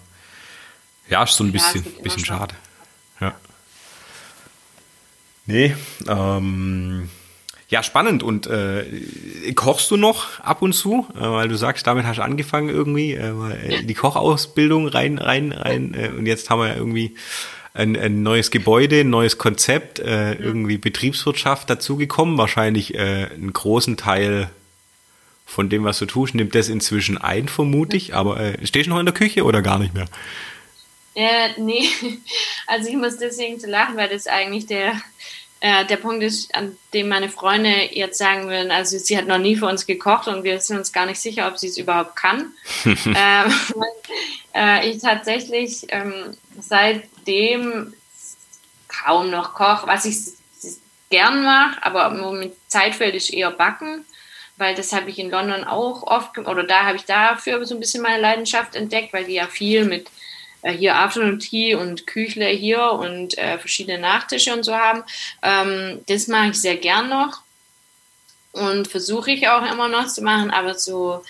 ja, ist so ein bisschen, bisschen schade. Ja. Nee, ähm, ja, spannend. Und äh, kochst du noch ab und zu? Äh, weil du sagst, damit hast du angefangen irgendwie, äh, die Kochausbildung rein, rein, rein. Äh, und jetzt haben wir ja irgendwie ein, ein neues Gebäude, ein neues Konzept, äh, irgendwie Betriebswirtschaft dazugekommen. Wahrscheinlich äh, einen großen Teil von dem, was du tust, nimmt das inzwischen ein, vermute ich. Aber äh, stehst du noch in der Küche oder gar nicht mehr? Äh, nee, also ich muss deswegen zu lachen, weil das eigentlich der, äh, der Punkt ist, an dem meine Freunde jetzt sagen würden, also sie hat noch nie für uns gekocht und wir sind uns gar nicht sicher, ob sie es überhaupt kann. ähm, äh, ich tatsächlich ähm, seitdem kaum noch koche, was ich gern mache, aber mit Zeit fällt ist eher Backen, weil das habe ich in London auch oft, oder da habe ich dafür so ein bisschen meine Leidenschaft entdeckt, weil die ja viel mit äh, hier Afternoon Tea und Küchle hier und äh, verschiedene Nachtische und so haben. Ähm, das mache ich sehr gern noch und versuche ich auch immer noch zu machen, aber so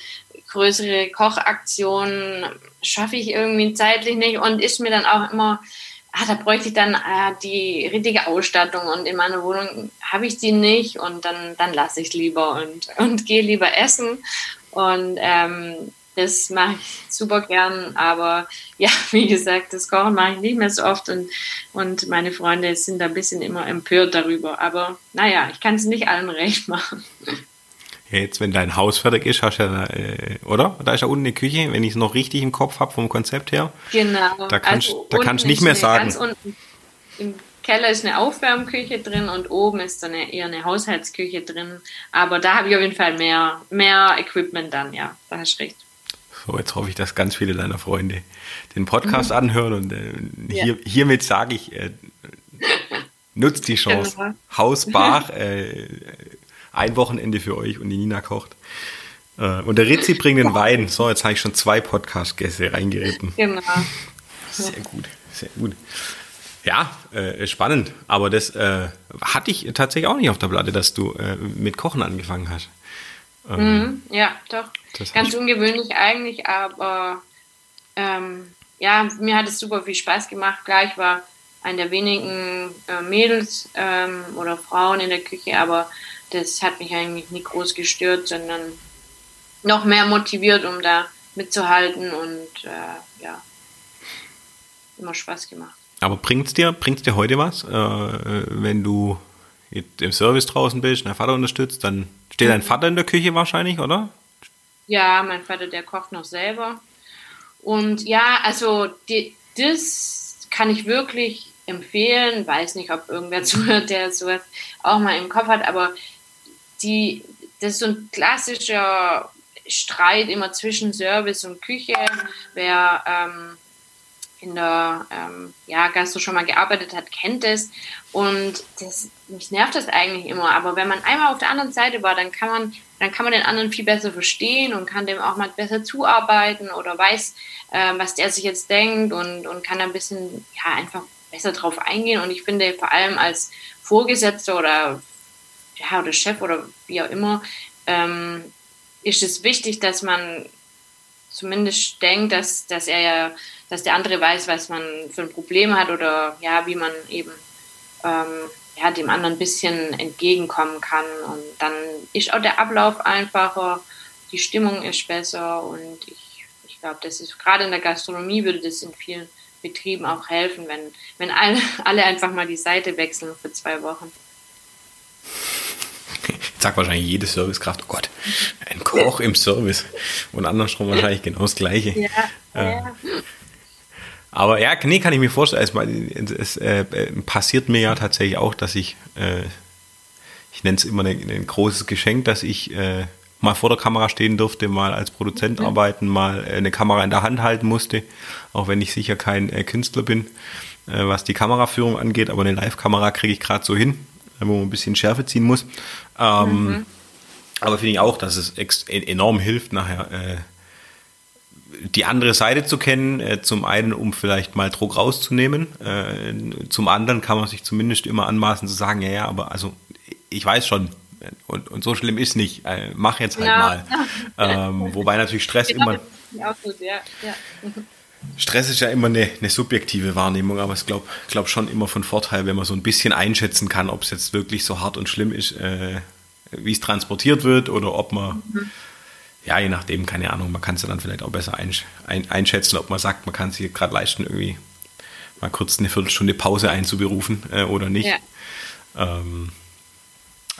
größere Kochaktionen schaffe ich irgendwie zeitlich nicht und ist mir dann auch immer, ah, da bräuchte ich dann äh, die richtige Ausstattung und in meiner Wohnung habe ich die nicht und dann, dann lasse ich lieber und, und gehe lieber essen. Und ähm, das mache ich super gern, aber ja, wie gesagt, das Kochen mache ich nicht mehr so oft und, und meine Freunde sind da ein bisschen immer empört darüber. Aber naja, ich kann es nicht allen recht machen. Ja, jetzt, wenn dein Haus fertig ist, hast du ja, äh, oder? Da ist ja unten eine Küche, wenn ich es noch richtig im Kopf habe vom Konzept her. Genau. Da kannst also kannst nicht mehr sagen. Unten Im Keller ist eine Aufwärmküche drin und oben ist dann eher eine Haushaltsküche drin. Aber da habe ich auf jeden Fall mehr, mehr Equipment dann, ja. Da hast du recht. So, jetzt hoffe ich, dass ganz viele deiner Freunde den Podcast mhm. anhören und äh, hier, ja. hiermit sage ich, äh, nutzt die Chance. Genau. Haus Bach, äh, ein Wochenende für euch und die Nina kocht. Äh, und der Rizzi bringt den Wein. So, jetzt habe ich schon zwei Podcast-Gäste reingeritten. Genau. Sehr gut, sehr gut. Ja, äh, spannend. Aber das äh, hatte ich tatsächlich auch nicht auf der Platte, dass du äh, mit Kochen angefangen hast. Ähm, mhm, ja, doch. Ganz ungewöhnlich eigentlich, aber ähm, ja, mir hat es super viel Spaß gemacht. Klar, ich war eine der wenigen äh, Mädels ähm, oder Frauen in der Küche, aber das hat mich eigentlich nicht groß gestört, sondern noch mehr motiviert, um da mitzuhalten und äh, ja, immer Spaß gemacht. Aber bringt's dir, bringt's dir heute was, äh, wenn du im Service draußen bist, dein Vater unterstützt, dann steht dein mhm. Vater in der Küche wahrscheinlich, oder? Ja, mein Vater, der kocht noch selber. Und ja, also die, das kann ich wirklich empfehlen. Weiß nicht, ob irgendwer zuhört, der sowas auch mal im Kopf hat, aber die, das ist so ein klassischer Streit immer zwischen Service und Küche. Wer ähm, in der ähm, ja, Gastro schon mal gearbeitet hat, kennt es. Und das, mich nervt das eigentlich immer. Aber wenn man einmal auf der anderen Seite war, dann kann man, dann kann man den anderen viel besser verstehen und kann dem auch mal besser zuarbeiten oder weiß, äh, was der sich jetzt denkt und, und kann ein bisschen ja, einfach besser drauf eingehen. Und ich finde vor allem als Vorgesetzter oder, ja, oder Chef oder wie auch immer, ähm, ist es wichtig, dass man zumindest denkt, dass, dass er ja dass der andere weiß, was man für ein Problem hat oder ja, wie man eben ähm, ja, dem anderen ein bisschen entgegenkommen kann. Und dann ist auch der Ablauf einfacher, die Stimmung ist besser und ich, ich glaube, das ist gerade in der Gastronomie würde das in vielen Betrieben auch helfen, wenn, wenn alle, alle einfach mal die Seite wechseln für zwei Wochen. Sagt wahrscheinlich jede Servicekraft, oh Gott, ein Koch im Service. Und andersrum wahrscheinlich genau das Gleiche. Ja, äh, ja. Aber ja, nee, kann ich mir vorstellen. Es, es äh, passiert mir ja tatsächlich auch, dass ich, äh, ich nenne es immer ein, ein großes Geschenk, dass ich äh, mal vor der Kamera stehen durfte, mal als Produzent mhm. arbeiten, mal äh, eine Kamera in der Hand halten musste, auch wenn ich sicher kein äh, Künstler bin, äh, was die Kameraführung angeht, aber eine Live-Kamera kriege ich gerade so hin, wo man ein bisschen Schärfe ziehen muss. Ähm, mhm. Aber finde ich auch, dass es enorm hilft, nachher äh, die andere Seite zu kennen. Äh, zum einen, um vielleicht mal Druck rauszunehmen. Äh, zum anderen kann man sich zumindest immer anmaßen zu sagen, ja, ja, aber also ich weiß schon, und, und so schlimm ist nicht. Äh, mach jetzt halt ja. mal. Ähm, wobei natürlich Stress genau, immer. Gut, ja. Ja. Stress ist ja immer eine, eine subjektive Wahrnehmung, aber ich glaube glaub schon immer von Vorteil, wenn man so ein bisschen einschätzen kann, ob es jetzt wirklich so hart und schlimm ist, äh, wie es transportiert wird oder ob man, mhm. ja, je nachdem, keine Ahnung, man kann es ja dann vielleicht auch besser einsch ein, einschätzen, ob man sagt, man kann sich gerade leisten, irgendwie mal kurz eine Viertelstunde Pause einzuberufen äh, oder nicht. Ja. Ähm,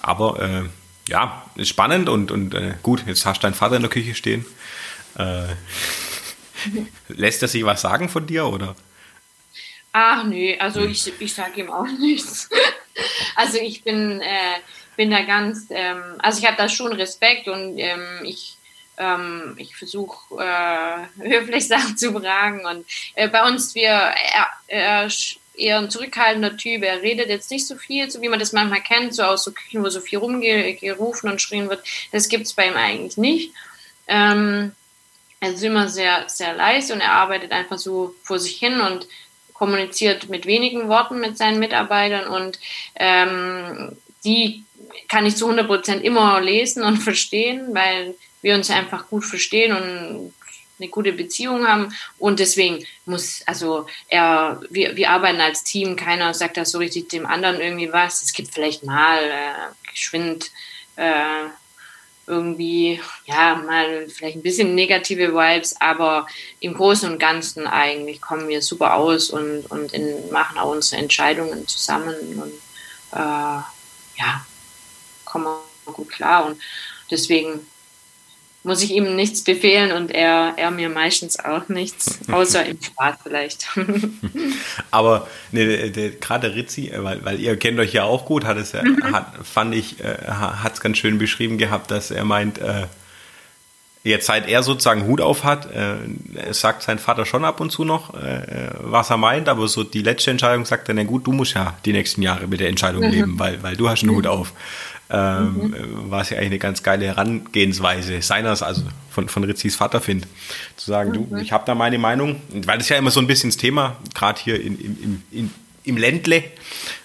aber äh, ja, ist spannend und, und äh, gut, jetzt hast du deinen Vater in der Küche stehen. Äh, lässt er sich was sagen von dir oder? Ach nee, also hm. ich, ich sage ihm auch nichts. also ich bin, äh, bin da ganz, ähm, also ich habe da schon Respekt und ähm, ich, ähm, ich versuche äh, höflich Sachen zu fragen und äh, bei uns wir, er, er eher ein zurückhaltender Typ. Er redet jetzt nicht so viel, so wie man das manchmal kennt, so aus so Küchen, wo so viel rumgerufen und geschrien wird. Das gibt es bei ihm eigentlich nicht. Ähm, er ist immer sehr, sehr leise und er arbeitet einfach so vor sich hin und kommuniziert mit wenigen Worten mit seinen Mitarbeitern und ähm, die kann ich zu 100 Prozent immer lesen und verstehen, weil wir uns einfach gut verstehen und eine gute Beziehung haben und deswegen muss, also er, wir, wir arbeiten als Team, keiner sagt das so richtig dem anderen irgendwie was. Es gibt vielleicht mal äh, geschwind äh, irgendwie, ja, mal vielleicht ein bisschen negative Vibes, aber im Großen und Ganzen eigentlich kommen wir super aus und, und in, machen auch unsere Entscheidungen zusammen und äh, ja, kommen gut klar und deswegen muss ich ihm nichts befehlen und er, er mir meistens auch nichts, außer im Spaß vielleicht. Aber ne, gerade Rizzi, äh, weil, weil ihr kennt euch ja auch gut, hat es mhm. hat, fand ich, äh, hat es ganz schön beschrieben gehabt, dass er meint, äh, jetzt seit er sozusagen Hut auf hat, äh, sagt sein Vater schon ab und zu noch, äh, was er meint, aber so die letzte Entscheidung sagt er, na gut, du musst ja die nächsten Jahre mit der Entscheidung mhm. leben, weil, weil du hast einen mhm. Hut auf ähm, mhm. was ja eigentlich eine ganz geile Herangehensweise seines, also von, von Rizzis Vater finde. Zu sagen, mhm. du, ich habe da meine Meinung, weil das ja immer so ein bisschen das Thema, gerade hier in, in, in, im Ländle,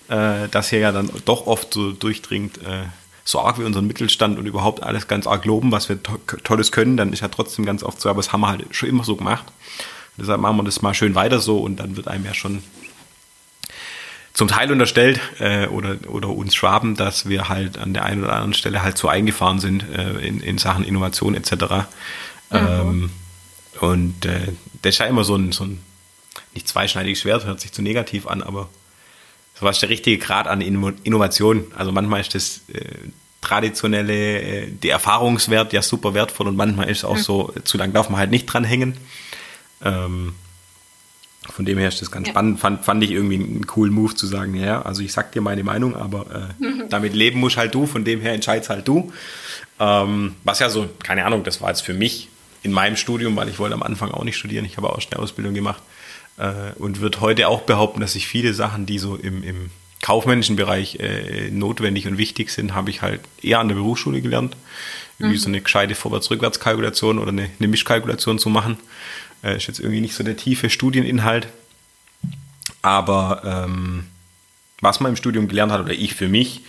äh, das hier ja dann doch oft so durchdringt, äh, so arg wie unseren Mittelstand und überhaupt alles ganz arg loben, was wir to Tolles können, dann ist ja trotzdem ganz oft so, aber das haben wir halt schon immer so gemacht. Deshalb machen wir das mal schön weiter so und dann wird einem ja schon zum Teil unterstellt äh, oder, oder uns Schwaben, dass wir halt an der einen oder anderen Stelle halt so eingefahren sind äh, in, in Sachen Innovation etc. Mhm. Ähm, und äh, das ist ja immer so ein, so ein nicht zweischneidiges Schwert, hört sich zu negativ an, aber so was der richtige Grad an Innovation. Also manchmal ist das äh, traditionelle, äh, der Erfahrungswert ja super wertvoll und manchmal ist es auch mhm. so, zu lang darf man halt nicht dranhängen. Ähm, von dem her ist das ganz ja. spannend. Fand, fand ich irgendwie einen coolen Move zu sagen, ja, also ich sag dir meine Meinung, aber äh, damit leben musst halt du, von dem her entscheidest halt du. Ähm, was ja so, keine Ahnung, das war jetzt für mich in meinem Studium, weil ich wollte am Anfang auch nicht studieren, ich habe auch schnell Ausbildung gemacht äh, und würde heute auch behaupten, dass ich viele Sachen, die so im, im kaufmännischen Bereich äh, notwendig und wichtig sind, habe ich halt eher an der Berufsschule gelernt, mhm. wie so eine gescheite Vorwärts-Rückwärts-Kalkulation oder eine, eine Mischkalkulation zu machen. Äh, ist jetzt irgendwie nicht so der tiefe Studieninhalt. Aber ähm, was man im Studium gelernt hat, oder ich für mich,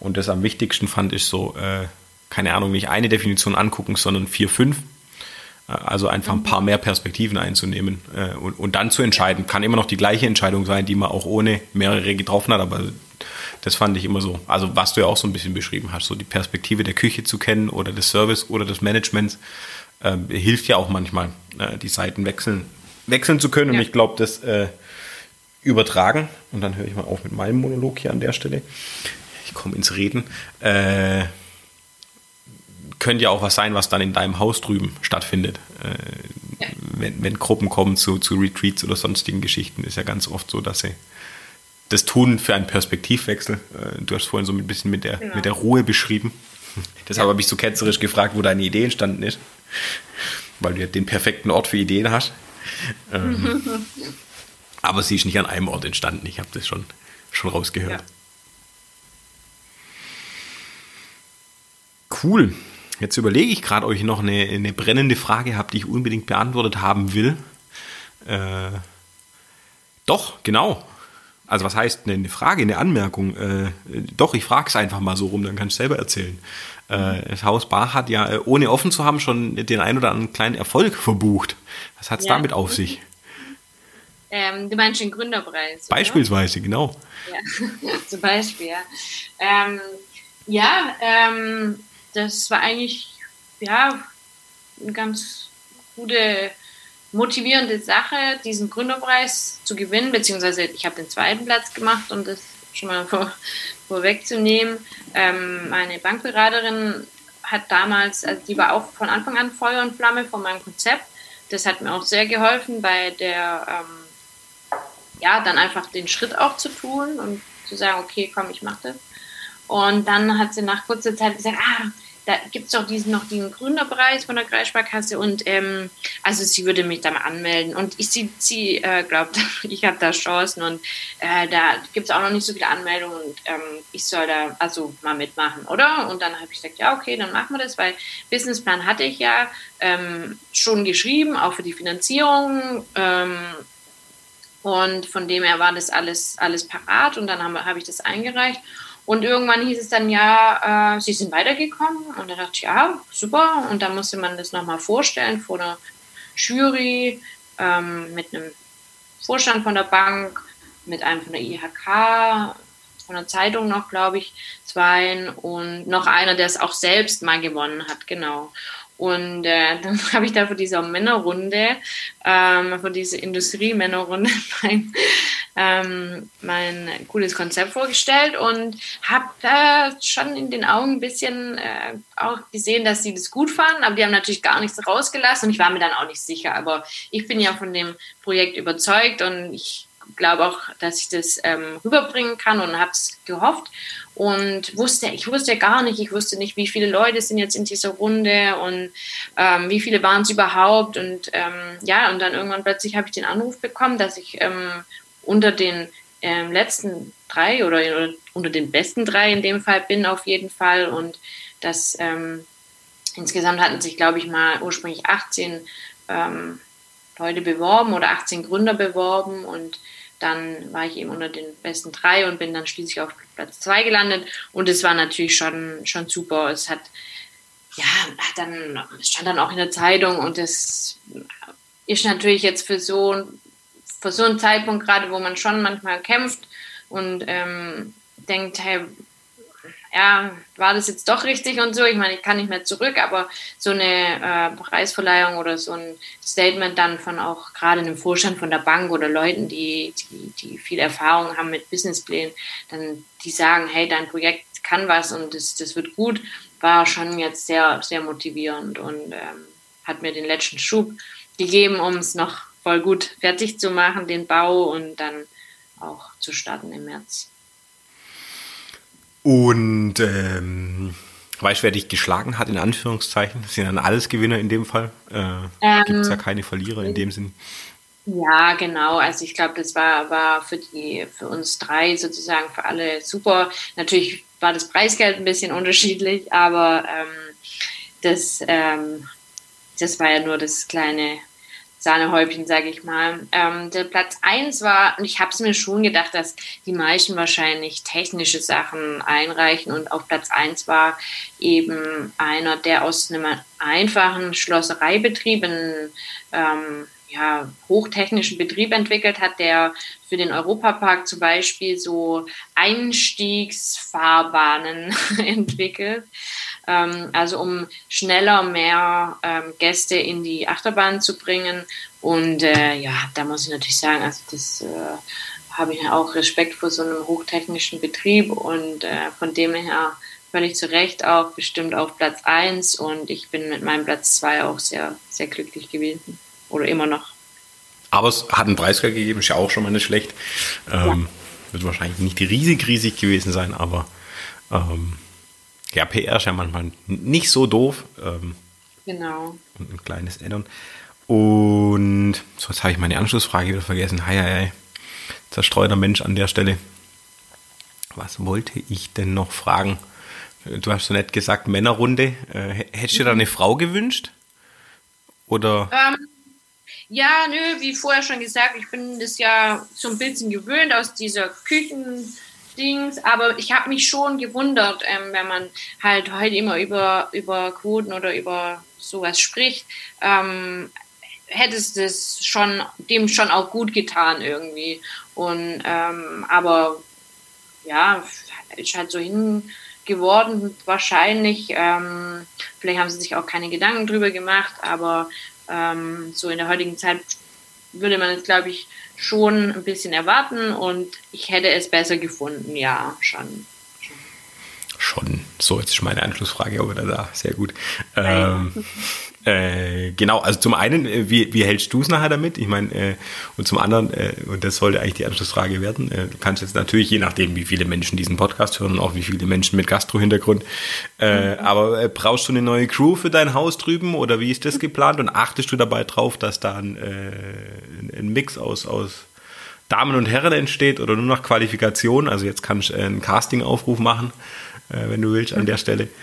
und das am wichtigsten fand, ist so, äh, keine Ahnung, nicht eine Definition angucken, sondern vier, fünf. Äh, also einfach ein paar mehr Perspektiven einzunehmen äh, und, und dann zu entscheiden. Kann immer noch die gleiche Entscheidung sein, die man auch ohne mehrere getroffen hat, aber das fand ich immer so. Also was du ja auch so ein bisschen beschrieben hast, so die Perspektive der Küche zu kennen oder des Service oder des Managements, äh, hilft ja auch manchmal. Äh, die Seiten wechseln wechseln zu können. Ja. Und ich glaube, das äh, übertragen, und dann höre ich mal auf mit meinem Monolog hier an der Stelle. Ich komme ins Reden. Äh, könnte ja auch was sein, was dann in deinem Haus drüben stattfindet. Äh, ja. wenn, wenn, Gruppen kommen zu, zu Retreats oder sonstigen Geschichten, ist ja ganz oft so, dass sie das tun für einen Perspektivwechsel. Äh, du hast vorhin so ein bisschen mit der, genau. mit der Ruhe beschrieben. Deshalb ja. habe ich so ketzerisch gefragt, wo deine Idee entstanden ist. Weil du ja den perfekten Ort für Ideen hast. Ähm, aber sie ist nicht an einem Ort entstanden. Ich habe das schon, schon rausgehört. Ja. Cool. Jetzt überlege ich gerade, ob ich noch eine, eine brennende Frage habe, die ich unbedingt beantwortet haben will. Äh, doch, genau. Also was heißt eine Frage, eine Anmerkung? Äh, doch, ich frage es einfach mal so rum, dann kann ich selber erzählen. Äh, das Haus Bach hat ja, äh, ohne offen zu haben, schon den ein oder anderen kleinen Erfolg verbucht. Was hat es ja. damit auf sich? Ähm, du meinst den Gründerpreis? Beispielsweise, oder? genau. Ja, zum Beispiel, ja. Ähm, ja, ähm, das war eigentlich ja, eine ganz gute, motivierende Sache, diesen Gründerpreis zu gewinnen, beziehungsweise ich habe den zweiten Platz gemacht und das schon mal vor, vorwegzunehmen. Ähm, meine Bankberaterin hat damals, also die war auch von Anfang an Feuer und Flamme von meinem Konzept. Das hat mir auch sehr geholfen bei der, ähm, ja, dann einfach den Schritt auch zu tun und zu sagen, okay, komm, ich mache das. Und dann hat sie nach kurzer Zeit gesagt, ah, da gibt es doch diesen, noch diesen Gründerpreis von der Kreissparkasse und ähm, also sie würde mich da mal anmelden und ich, sie, sie äh, glaubt, ich habe da Chancen und äh, da gibt es auch noch nicht so viele Anmeldungen und ähm, ich soll da also mal mitmachen, oder? Und dann habe ich gesagt, ja, okay, dann machen wir das, weil Businessplan hatte ich ja ähm, schon geschrieben, auch für die Finanzierung ähm, und von dem her war das alles, alles parat und dann habe hab ich das eingereicht und irgendwann hieß es dann, ja, äh, Sie sind weitergekommen. Und da dachte ich, ja, super. Und dann musste man das nochmal vorstellen vor einer Jury ähm, mit einem Vorstand von der Bank, mit einem von der IHK, von der Zeitung noch, glaube ich, zwei und noch einer, der es auch selbst mal gewonnen hat, genau. Und äh, dann habe ich da für diese Männerrunde, ähm, für diese Industriemännerrunde mein, ähm, mein cooles Konzept vorgestellt und habe da schon in den Augen ein bisschen äh, auch gesehen, dass sie das gut fanden, aber die haben natürlich gar nichts rausgelassen und ich war mir dann auch nicht sicher. Aber ich bin ja von dem Projekt überzeugt und ich glaube auch, dass ich das ähm, rüberbringen kann und habe es gehofft und wusste, ich wusste gar nicht, ich wusste nicht, wie viele Leute sind jetzt in dieser Runde und ähm, wie viele waren es überhaupt. Und ähm, ja, und dann irgendwann plötzlich habe ich den Anruf bekommen, dass ich ähm, unter den ähm, letzten drei oder, oder, unter den besten drei in dem Fall bin auf jeden Fall. Und das ähm, insgesamt hatten sich, glaube ich, mal ursprünglich 18 ähm, Leute beworben oder 18 Gründer beworben. Und dann war ich eben unter den besten drei und bin dann schließlich auf Platz zwei gelandet. Und es war natürlich schon, schon super. Es hat, ja, dann, es stand dann auch in der Zeitung und es ist natürlich jetzt für so, für so einen Zeitpunkt gerade, wo man schon manchmal kämpft und ähm, denkt, hey, ja, war das jetzt doch richtig und so? Ich meine, ich kann nicht mehr zurück, aber so eine äh, Preisverleihung oder so ein Statement dann von auch gerade einem Vorstand von der Bank oder Leuten, die, die, die viel Erfahrung haben mit Businessplänen, dann die sagen, hey, dein Projekt kann was und das, das wird gut, war schon jetzt sehr, sehr motivierend und ähm, hat mir den letzten Schub gegeben, um es noch voll gut fertig zu machen, den Bau und dann auch zu starten im März. Und ähm, weißt du, wer dich geschlagen hat, in Anführungszeichen? Das sind dann alles Gewinner in dem Fall. Äh, ähm, Gibt es ja keine Verlierer in dem Sinn. Ja, genau. Also ich glaube, das war, war für die, für uns drei sozusagen, für alle super. Natürlich war das Preisgeld ein bisschen unterschiedlich, aber ähm, das, ähm, das war ja nur das kleine Sahnehäubchen, sage ich mal. Ähm, der Platz 1 war, und ich habe es mir schon gedacht, dass die meisten wahrscheinlich technische Sachen einreichen. Und auf Platz 1 war eben einer, der aus einem einfachen Schlossereibetrieb einen ähm, ja, hochtechnischen Betrieb entwickelt hat, der für den Europapark zum Beispiel so Einstiegsfahrbahnen entwickelt Ähm, also um schneller mehr ähm, Gäste in die Achterbahn zu bringen. Und äh, ja, da muss ich natürlich sagen, also das äh, habe ich auch Respekt vor so einem hochtechnischen Betrieb und äh, von dem her völlig zu Recht auch bestimmt auf Platz 1 und ich bin mit meinem Platz 2 auch sehr, sehr glücklich gewesen. Oder immer noch. Aber es hat einen Preisgeld gegeben, ist ja auch schon mal nicht schlecht. Ähm, ja. Wird wahrscheinlich nicht riesig, riesig gewesen sein, aber ähm, ja, PR ist ja manchmal nicht so doof. Ähm, genau. Und ein kleines Addon. Und so, jetzt habe ich meine Anschlussfrage wieder vergessen. Hei, hei, hei. Zerstreuter Mensch an der Stelle. Was wollte ich denn noch fragen? Du hast so nett gesagt, Männerrunde. Äh, hättest du dir da eine Frau gewünscht? Oder? Ähm, ja, nö, wie vorher schon gesagt, ich bin das ja so ein bisschen gewöhnt aus dieser Küchendings, aber ich habe mich schon gewundert, ähm, wenn man halt heute immer über, über Quoten oder über sowas spricht, ähm, hätte es schon, dem schon auch gut getan irgendwie. Und, ähm, aber ja, ist halt so hingeworden, wahrscheinlich. Ähm, vielleicht haben sie sich auch keine Gedanken drüber gemacht, aber ähm, so in der heutigen Zeit würde man es, glaube ich, schon ein bisschen erwarten und ich hätte es besser gefunden, ja, schon. Schon. So, jetzt ist meine Anschlussfrage aber da. Sehr gut. Ähm, äh, genau, also zum einen, äh, wie, wie hältst du es nachher damit? Ich meine, äh, und zum anderen, äh, und das sollte eigentlich die Anschlussfrage werden, äh, du kannst jetzt natürlich, je nachdem, wie viele Menschen diesen Podcast hören und auch wie viele Menschen mit Gastro-Hintergrund, äh, mhm. aber brauchst du eine neue Crew für dein Haus drüben oder wie ist das geplant und achtest du dabei drauf, dass da ein, ein Mix aus, aus Damen und Herren entsteht oder nur nach Qualifikation? Also jetzt kannst du einen Casting-Aufruf machen, wenn du willst, an der Stelle.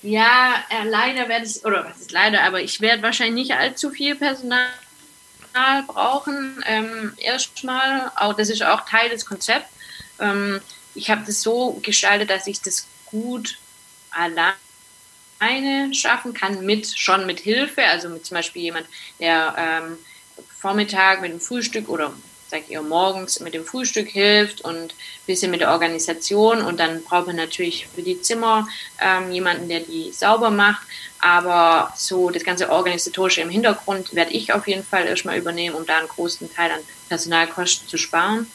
Ja, äh, leider werde ich, oder was ist leider, aber ich werde wahrscheinlich nicht allzu viel Personal brauchen. Ähm, erstmal, auch das ist auch Teil des Konzepts. Ähm, ich habe das so gestaltet, dass ich das gut alleine schaffen kann, mit schon mit Hilfe, also mit zum Beispiel jemand, der ähm, Vormittag mit dem Frühstück oder sag ihr, morgens mit dem Frühstück hilft und ein bisschen mit der Organisation. Und dann braucht man natürlich für die Zimmer ähm, jemanden, der die sauber macht. Aber so das ganze Organisatorische im Hintergrund werde ich auf jeden Fall erstmal übernehmen, um da einen großen Teil an Personalkosten zu sparen.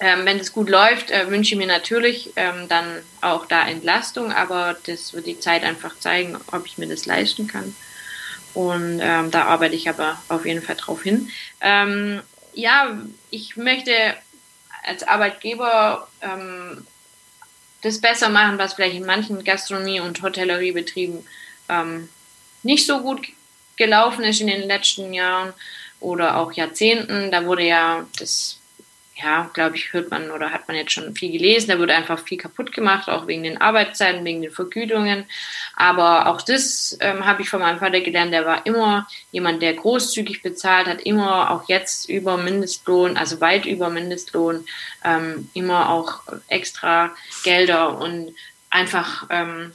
Ähm, wenn das gut läuft, äh, wünsche ich mir natürlich ähm, dann auch da Entlastung, aber das wird die Zeit einfach zeigen, ob ich mir das leisten kann. Und ähm, da arbeite ich aber auf jeden Fall drauf hin. Ähm, ja, ich möchte als Arbeitgeber ähm, das besser machen, was vielleicht in manchen Gastronomie- und Hotelleriebetrieben ähm, nicht so gut gelaufen ist in den letzten Jahren oder auch Jahrzehnten. Da wurde ja das ja, glaube ich, hört man oder hat man jetzt schon viel gelesen. Da wurde einfach viel kaputt gemacht, auch wegen den Arbeitszeiten, wegen den Vergütungen. Aber auch das ähm, habe ich von meinem Vater gelernt. Der war immer jemand, der großzügig bezahlt hat, immer auch jetzt über Mindestlohn, also weit über Mindestlohn, ähm, immer auch extra Gelder und einfach ähm,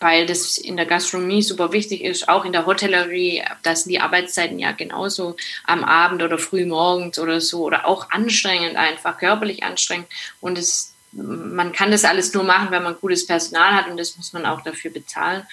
weil das in der Gastronomie super wichtig ist, auch in der Hotellerie, dass die Arbeitszeiten ja genauso am Abend oder früh morgens oder so oder auch anstrengend einfach, körperlich anstrengend und es, man kann das alles nur machen, wenn man gutes Personal hat und das muss man auch dafür bezahlen.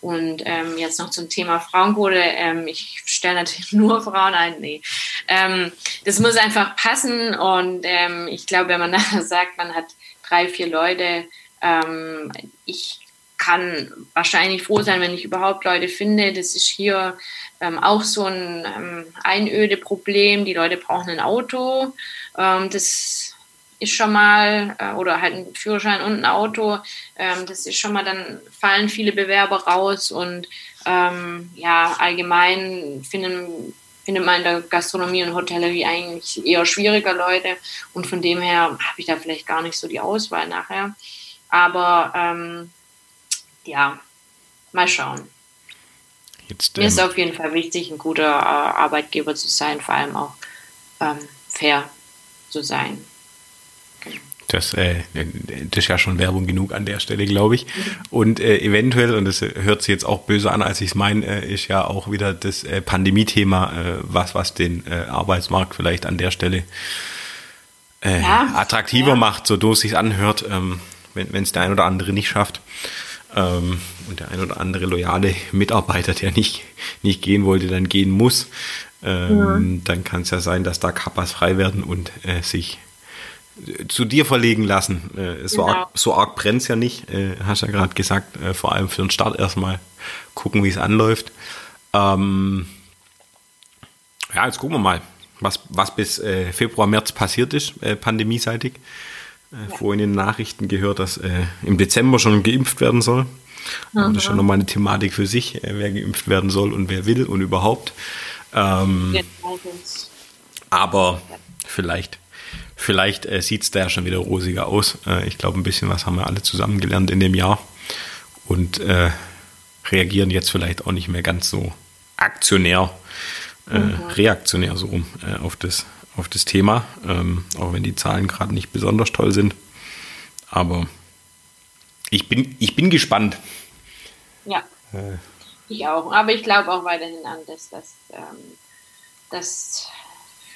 Und ähm, jetzt noch zum Thema Frauenquote. Ähm, ich stelle natürlich nur Frauen ein. Nee. Ähm, das muss einfach passen. Und ähm, ich glaube, wenn man nachher sagt, man hat drei, vier Leute, ähm, ich kann wahrscheinlich froh sein, wenn ich überhaupt Leute finde. Das ist hier ähm, auch so ein ähm, Einöde-Problem. Die Leute brauchen ein Auto. Ähm, das ist schon mal, äh, oder halt ein Führerschein und ein Auto. Ähm, das ist schon mal, dann fallen viele Bewerber raus und ähm, ja, allgemein finden findet man in der Gastronomie und Hotellerie eigentlich eher schwieriger Leute und von dem her habe ich da vielleicht gar nicht so die Auswahl nachher. Aber ähm, ja, mal schauen. Jetzt, ähm, Mir ist auf jeden Fall wichtig, ein guter äh, Arbeitgeber zu sein, vor allem auch ähm, fair zu sein. Das, äh, das ist ja schon Werbung genug an der Stelle, glaube ich. Und äh, eventuell, und das hört sich jetzt auch böse an, als ich es meine, äh, ist ja auch wieder das äh, Pandemie-Thema, äh, was, was den äh, Arbeitsmarkt vielleicht an der Stelle ja, attraktiver ja. macht, so doof es sich anhört, ähm, wenn es der ein oder andere nicht schafft. Ähm, und der ein oder andere loyale Mitarbeiter, der nicht, nicht gehen wollte, dann gehen muss, ähm, ja. dann kann es ja sein, dass da Kappas frei werden und äh, sich zu dir verlegen lassen. Äh, so, genau. arg, so arg brennt es ja nicht, äh, hast ja gerade gesagt, äh, vor allem für den Start erstmal gucken, wie es anläuft. Ähm, ja, jetzt gucken wir mal, was, was bis äh, Februar, März passiert ist, äh, pandemieseitig. Äh. Vorhin in den Nachrichten gehört, dass äh, im Dezember schon geimpft werden soll. Mhm. Das ist schon nochmal eine Thematik für sich, äh, wer geimpft werden soll und wer will und überhaupt. Ähm, aber vielleicht, vielleicht äh, sieht es da ja schon wieder rosiger aus. Äh, ich glaube, ein bisschen was haben wir alle zusammen gelernt in dem Jahr und äh, reagieren jetzt vielleicht auch nicht mehr ganz so aktionär, mhm. reaktionär so rum auf, das, auf das Thema, ähm, auch wenn die Zahlen gerade nicht besonders toll sind. Aber ich bin, ich bin gespannt. Ja. Äh, ich auch. Aber ich glaube auch weiterhin an, dass, dass, ähm, dass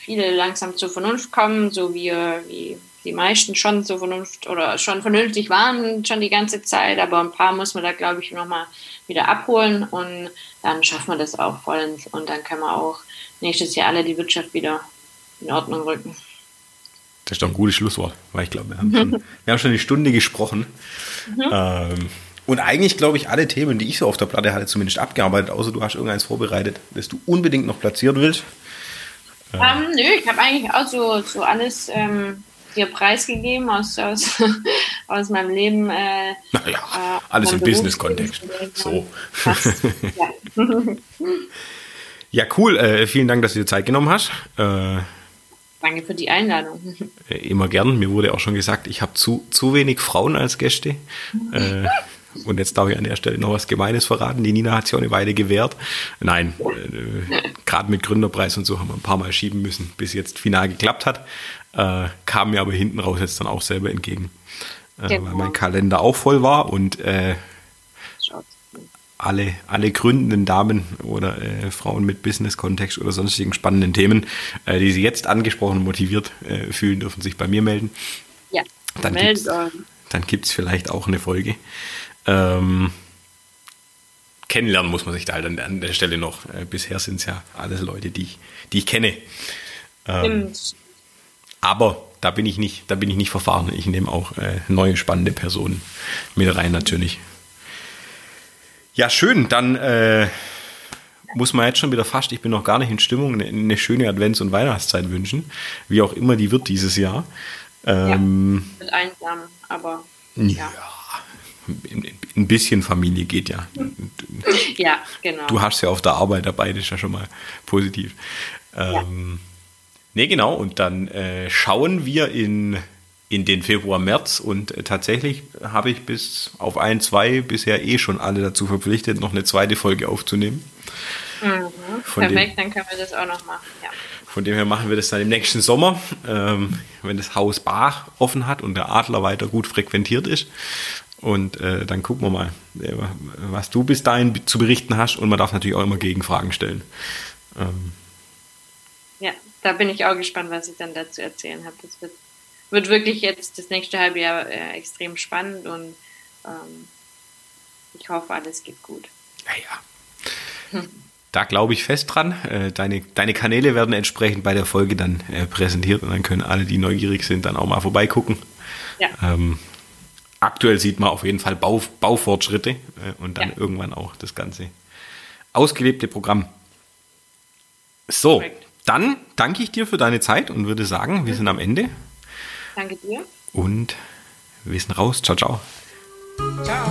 viele langsam zur Vernunft kommen, so wie, wie die meisten schon zur Vernunft oder schon vernünftig waren schon die ganze Zeit, aber ein paar muss man da, glaube ich, nochmal wieder abholen und dann schaffen wir das auch vollends und dann können wir auch nächstes Jahr alle die Wirtschaft wieder in Ordnung rücken. Das ist doch ein gutes Schlusswort, weil ich glaube, wir haben schon, wir haben schon eine Stunde gesprochen. Mhm. Ähm, und eigentlich, glaube ich, alle Themen, die ich so auf der Platte hatte, zumindest abgearbeitet, außer du hast irgendeins vorbereitet, das du unbedingt noch platzieren willst. Ähm, ähm, nö, ich habe eigentlich auch so, so alles ähm, dir preisgegeben aus, aus, aus meinem Leben. Äh, naja, äh, alles im Business-Kontext. So. ja. ja, cool. Äh, vielen Dank, dass du dir Zeit genommen hast. Äh, Danke für die Einladung. Äh, immer gern. Mir wurde auch schon gesagt, ich habe zu, zu wenig Frauen als Gäste. Äh, und jetzt darf ich an der Stelle noch was Gemeines verraten. Die Nina hat sich auch eine Weile gewehrt. Nein, äh, gerade mit Gründerpreis und so haben wir ein paar Mal schieben müssen, bis jetzt final geklappt hat. Äh, kam mir aber hinten raus jetzt dann auch selber entgegen. Äh, genau. Weil mein Kalender auch voll war und alle, alle gründenden Damen oder äh, Frauen mit Business-Kontext oder sonstigen spannenden Themen, äh, die sie jetzt angesprochen und motiviert äh, fühlen, dürfen sich bei mir melden. Ja, dann gibt es vielleicht auch eine Folge. Ähm, kennenlernen muss man sich da halt an, an der Stelle noch. Äh, bisher sind es ja alles Leute, die, die ich kenne. Ähm, aber da bin ich nicht, da bin ich nicht verfahren. Ich nehme auch äh, neue spannende Personen mit rein natürlich. Ja, schön. Dann äh, muss man jetzt schon wieder fast, ich bin noch gar nicht in Stimmung, eine, eine schöne Advents- und Weihnachtszeit wünschen. Wie auch immer die wird dieses Jahr. Ähm, ja, wird einsam, aber ja. ja ein bisschen Familie geht ja. Ja, genau. Du hast ja auf der Arbeit dabei, das ist ja schon mal positiv. Ähm, ja. Nee, genau. Und dann äh, schauen wir in, in den Februar, März und äh, tatsächlich habe ich bis auf ein, zwei bisher eh schon alle dazu verpflichtet, noch eine zweite Folge aufzunehmen. Mhm. Perfekt, dem, dann können wir das auch noch machen. Ja. Von dem her machen wir das dann im nächsten Sommer, ähm, wenn das Haus Bach offen hat und der Adler weiter gut frequentiert ist. Und äh, dann gucken wir mal, äh, was du bis dahin zu berichten hast. Und man darf natürlich auch immer Gegenfragen stellen. Ähm. Ja, da bin ich auch gespannt, was ich dann dazu erzählen habe. Das wird, wird wirklich jetzt das nächste halbe Jahr äh, extrem spannend und ähm, ich hoffe, alles geht gut. Naja. Hm. Da glaube ich fest dran. Äh, deine, deine Kanäle werden entsprechend bei der Folge dann äh, präsentiert und dann können alle, die neugierig sind, dann auch mal vorbeigucken. Ja. Ähm, aktuell sieht man auf jeden Fall Bau, Baufortschritte äh, und dann ja. irgendwann auch das ganze ausgelebte Programm. So, Perfekt. dann danke ich dir für deine Zeit und würde sagen, wir sind am Ende. Danke dir. Und wir sind raus. Ciao, ciao. Ciao.